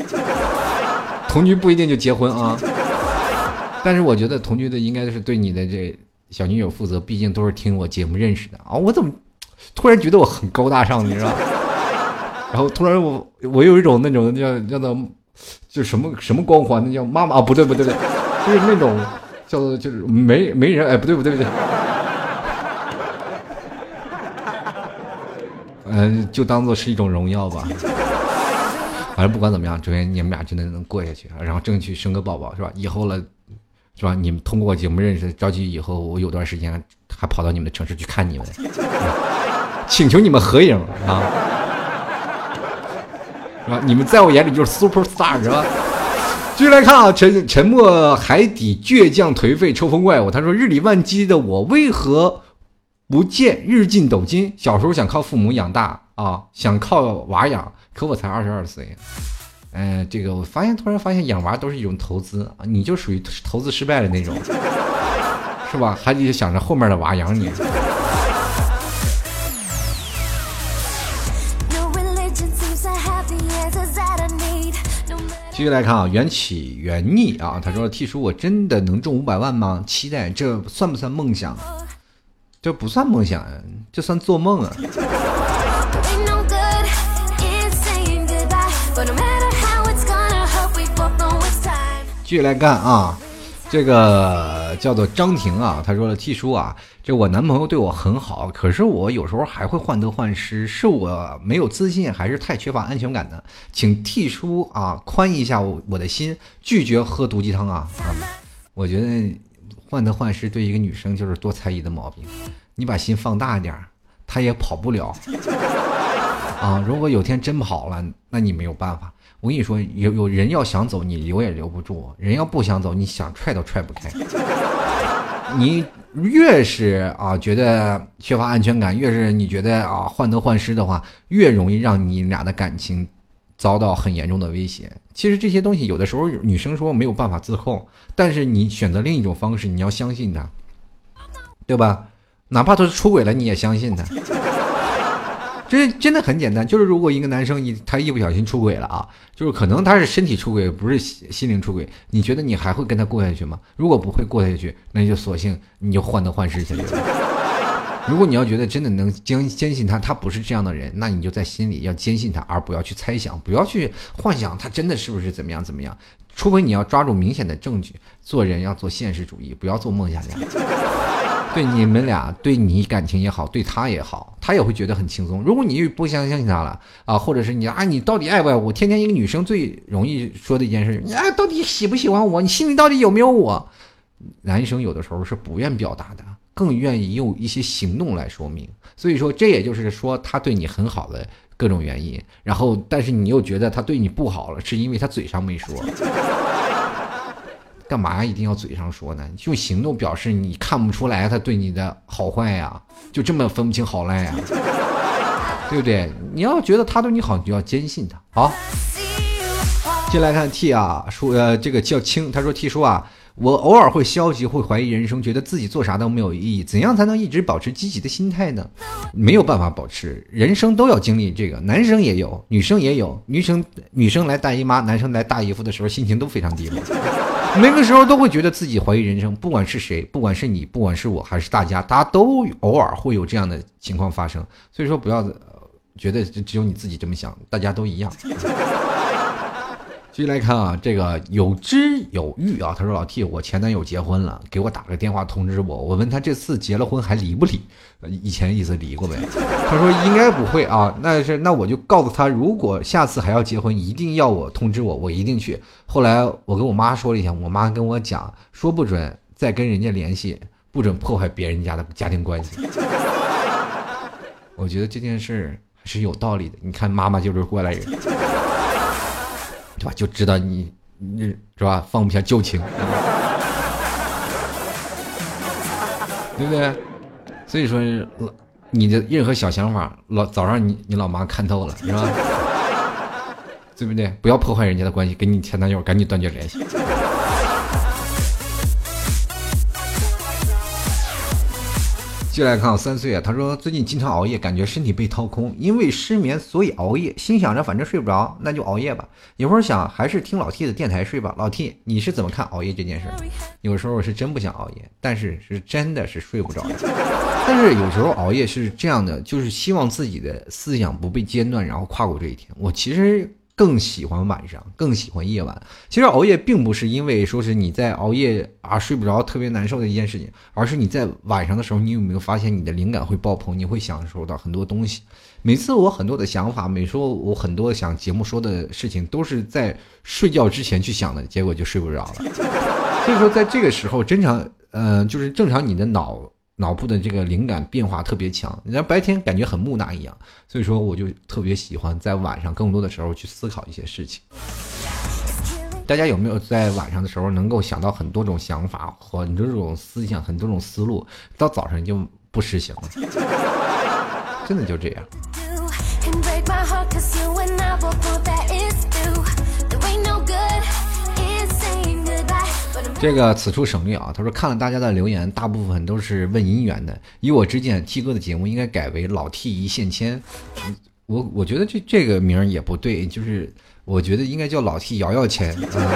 同居不一定就结婚啊。但是我觉得同居的应该是对你的这。”小女友负责，毕竟都是听我节目认识的啊！我怎么突然觉得我很高大上，你知道？然后突然我我有一种那种叫叫做就什么什么光环，那叫妈妈啊？不对不对不对，就是那种叫做就是没没人哎，不对不对不对，嗯，就当做是一种荣耀吧。反正不管怎么样，祝愿你们俩真的能过下去，然后争取生个宝宝，是吧？以后了。是吧？你们通过节目认识，着急以后我有段时间还跑到你们的城市去看你们，请求你们合影啊！是吧？你们在我眼里就是 super star，是吧？继续来看啊，沉沉默海底倔强颓废抽风怪物，他说：“日理万机的我为何不见日进斗金？小时候想靠父母养大啊，想靠娃养，可我才二十二岁。”哎，这个我发现，突然发现养娃都是一种投资啊，你就属于投资失败的那种，是吧？还得想着后面的娃养你。继续来看啊，缘起缘逆啊，他说：“T 叔，我真的能中五百万吗？期待，这算不算梦想？这不算梦想，这算做梦啊。”继续来干啊！这个叫做张婷啊，他说了：“T 叔啊，这我男朋友对我很好，可是我有时候还会患得患失，是我没有自信，还是太缺乏安全感呢？请 T 叔啊宽一下我我的心，拒绝喝毒鸡汤啊！我觉得患得患失对一个女生就是多猜疑的毛病，你把心放大一点，她也跑不了啊！如果有天真跑了，那你没有办法。”我跟你说，有有人要想走，你留也留不住；人要不想走，你想踹都踹不开。你越是啊觉得缺乏安全感，越是你觉得啊患得患失的话，越容易让你俩的感情遭到很严重的威胁。其实这些东西有的时候女生说没有办法自控，但是你选择另一种方式，你要相信他，对吧？哪怕他出轨了，你也相信他。这真的很简单，就是如果一个男生一他一不小心出轨了啊，就是可能他是身体出轨，不是心灵出轨，你觉得你还会跟他过下去吗？如果不会过下去，那就索性你就患得患失下去。如果你要觉得真的能坚坚信他，他不是这样的人，那你就在心里要坚信他，而不要去猜想，不要去幻想他真的是不是怎么样怎么样。除非你要抓住明显的证据，做人要做现实主义，不要做梦想家。对你们俩，对你感情也好，对他也好，他也会觉得很轻松。如果你不相信他了啊，或者是你啊，你到底爱不爱我？天天一个女生最容易说的一件事，你啊，到底喜不喜欢我？你心里到底有没有我？男生有的时候是不愿表达的，更愿意用一些行动来说明。所以说，这也就是说他对你很好的各种原因。然后，但是你又觉得他对你不好了，是因为他嘴上没说。干嘛一定要嘴上说呢？用行动表示你看不出来他对你的好坏呀？就这么分不清好赖呀？对不对？你要觉得他对你好，你就要坚信他。好，进来看 T 啊，说呃这个叫青，他说 T 叔啊，我偶尔会消极，会怀疑人生，觉得自己做啥都没有意义。怎样才能一直保持积极的心态呢？没有办法保持，人生都要经历这个，男生也有，女生也有，女生女生来大姨妈，男生来大姨夫的时候，心情都非常低落。每个时候都会觉得自己怀疑人生，不管是谁，不管是你，不管是我还是大家，大家都偶尔会有这样的情况发生。所以说，不要觉得只有你自己这么想，大家都一样。继续来看啊，这个有知有欲啊，他说老 T，我前男友结婚了，给我打个电话通知我。我问他这次结了婚还离不离？以前意思离过呗。他说应该不会啊，那是那我就告诉他，如果下次还要结婚，一定要我通知我，我一定去。后来我跟我妈说了一下，我妈跟我讲，说不准再跟人家联系，不准破坏别人家的家庭关系。我觉得这件事还是有道理的。你看，妈妈就是过来人。对吧？就知道你，你是吧？放不下旧情，对不对？所以说，你的任何小想法，老早让你你老妈看透了，是吧？对不对？不要破坏人家的关系，跟你前男友赶紧断绝联系。接来看三岁啊，他说最近经常熬夜，感觉身体被掏空，因为失眠所以熬夜，心想着反正睡不着，那就熬夜吧。有会儿想还是听老 T 的电台睡吧。老 T，你是怎么看熬夜这件事？有时候是真不想熬夜，但是是真的是睡不着。但是有时候熬夜是这样的，就是希望自己的思想不被间断，然后跨过这一天。我其实。更喜欢晚上，更喜欢夜晚。其实熬夜并不是因为说是你在熬夜啊睡不着特别难受的一件事情，而是你在晚上的时候，你有没有发现你的灵感会爆棚，你会享受到很多东西。每次我很多的想法，每说我很多想节目说的事情，都是在睡觉之前去想的，结果就睡不着了。所以说，在这个时候，正常，嗯，就是正常你的脑。脑部的这个灵感变化特别强，你像白天感觉很木讷一样，所以说我就特别喜欢在晚上更多的时候去思考一些事情。大家有没有在晚上的时候能够想到很多种想法，很多种思想，很多种思路，到早上就不实行了？真的就这样。这个此处省略啊，他说看了大家的留言，大部分都是问姻缘的。以我之见，T 哥的节目应该改为老 T 一线牵。我我觉得这这个名儿也不对，就是我觉得应该叫老 T 摇摇签。嗯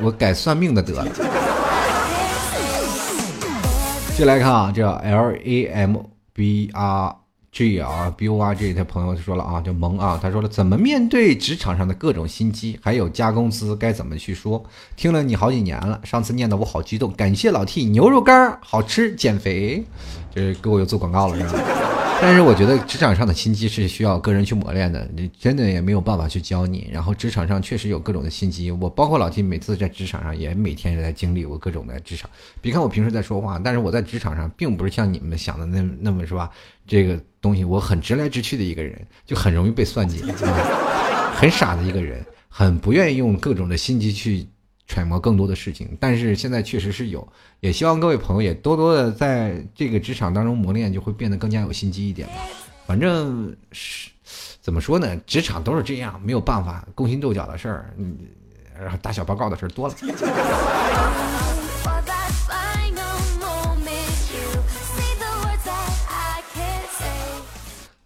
我改算命的得了。接来看啊，这 L A M B R。G 啊，B O R G，他朋友就说了啊，就萌啊，他说了怎么面对职场上的各种心机，还有加工资该怎么去说？听了你好几年了，上次念的我好激动，感谢老 T，牛肉干好吃，减肥，这给我又做广告了是吧？但是我觉得职场上的心机是需要个人去磨练的，你真的也没有办法去教你。然后职场上确实有各种的心机，我包括老 T 每次在职场上也每天在经历过各种的职场。别看我平时在说话，但是我在职场上并不是像你们想的那那么是吧？这个东西我很直来直去的一个人，就很容易被算计，很傻的一个人，很不愿意用各种的心机去。揣摩更多的事情，但是现在确实是有，也希望各位朋友也多多的在这个职场当中磨练，就会变得更加有心机一点吧。反正是怎么说呢，职场都是这样，没有办法，勾心斗角的事儿，嗯，打小报告的事儿多了。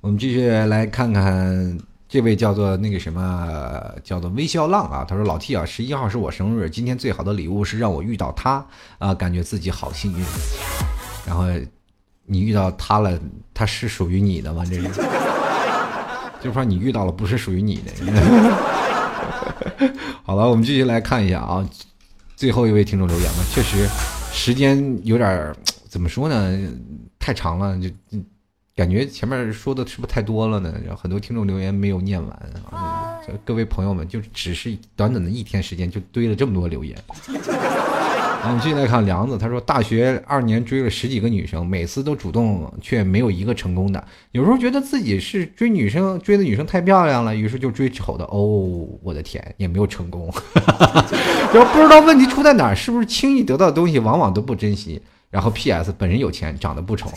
我们继续来看看。这位叫做那个什么，叫做微笑浪啊。他说：“老 T 啊，十一号是我生日，今天最好的礼物是让我遇到他啊，感觉自己好幸运。然后你遇到他了，他是属于你的吗？这是，就说你遇到了不是属于你的。好了，我们继续来看一下啊，最后一位听众留言了，确实时间有点怎么说呢，太长了，就。”感觉前面说的是不是太多了呢？然后很多听众留言没有念完啊！各位朋友们，就只是短短的一天时间，就堆了这么多留言。我们继续来看梁子，他说大学二年追了十几个女生，每次都主动，却没有一个成功的。有时候觉得自己是追女生追的女生太漂亮了，于是就追丑的。哦，我的天，也没有成功。然后不知道问题出在哪儿，是不是轻易得到的东西往往都不珍惜？然后 P.S. 本人有钱，长得不丑。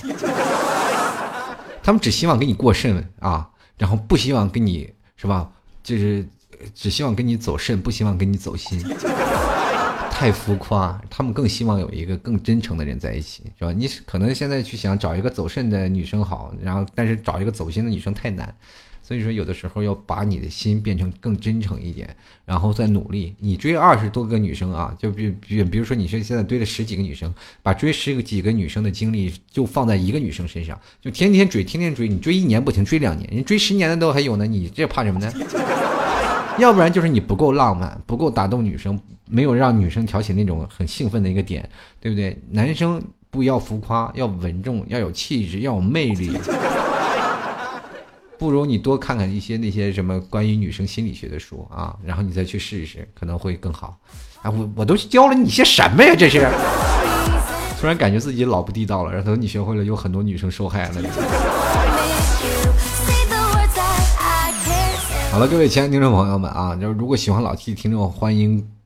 他们只希望给你过肾啊，然后不希望跟你是吧？就是只希望跟你走肾，不希望跟你走心，太浮夸。他们更希望有一个更真诚的人在一起，是吧？你可能现在去想找一个走肾的女生好，然后但是找一个走心的女生太难。所以说，有的时候要把你的心变成更真诚一点，然后再努力。你追二十多个女生啊，就比比比如说你是现在追了十几个女生，把追十个几个女生的精力就放在一个女生身上，就天天追，天天追。你追一年不停，追两年，人追十年的都还有呢，你这怕什么呢？要不然就是你不够浪漫，不够打动女生，没有让女生挑起那种很兴奋的一个点，对不对？男生不要浮夸，要稳重，要有气质，要有魅力。不如你多看看一些那些什么关于女生心理学的书啊，然后你再去试一试，可能会更好。啊，我我都教了你些什么呀？这是，突然感觉自己老不地道了。然后等你学会了，有很多女生受害了。好了，各位亲爱的听众朋友们啊，就是如果喜欢老 T 听众，欢迎。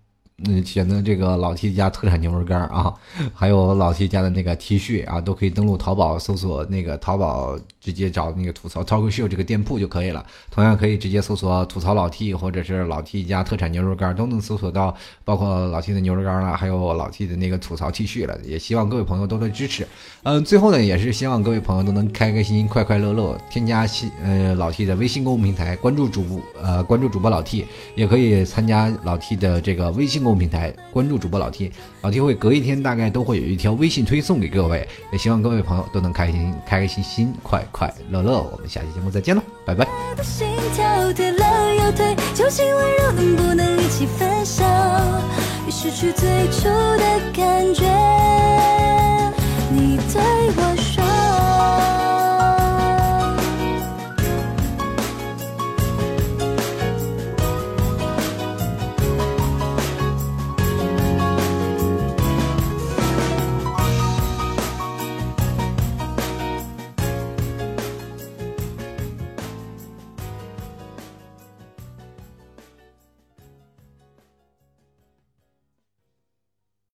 嗯，选择这个老 T 家特产牛肉干啊，还有老 T 家的那个 T 恤啊，都可以登录淘宝搜索那个淘宝，直接找那个吐槽 Talk Show 这个店铺就可以了。同样可以直接搜索吐槽老 T 或者是老 T 家特产牛肉干，都能搜索到，包括老 T 的牛肉干了，还有老 T 的那个吐槽 T 恤了。也希望各位朋友多多支持。嗯，最后呢，也是希望各位朋友都能开开心心、快快乐乐。添加新呃老 T 的微信公众平台，关注主播呃关注主播老 T，也可以参加老 T 的这个微信。公共平台关注主播老 T，老 T 会隔一天大概都会有一条微信推送给各位，也希望各位朋友都能开心开开心心快快乐乐。我们下期节目再见喽，拜拜。失去最初的感觉。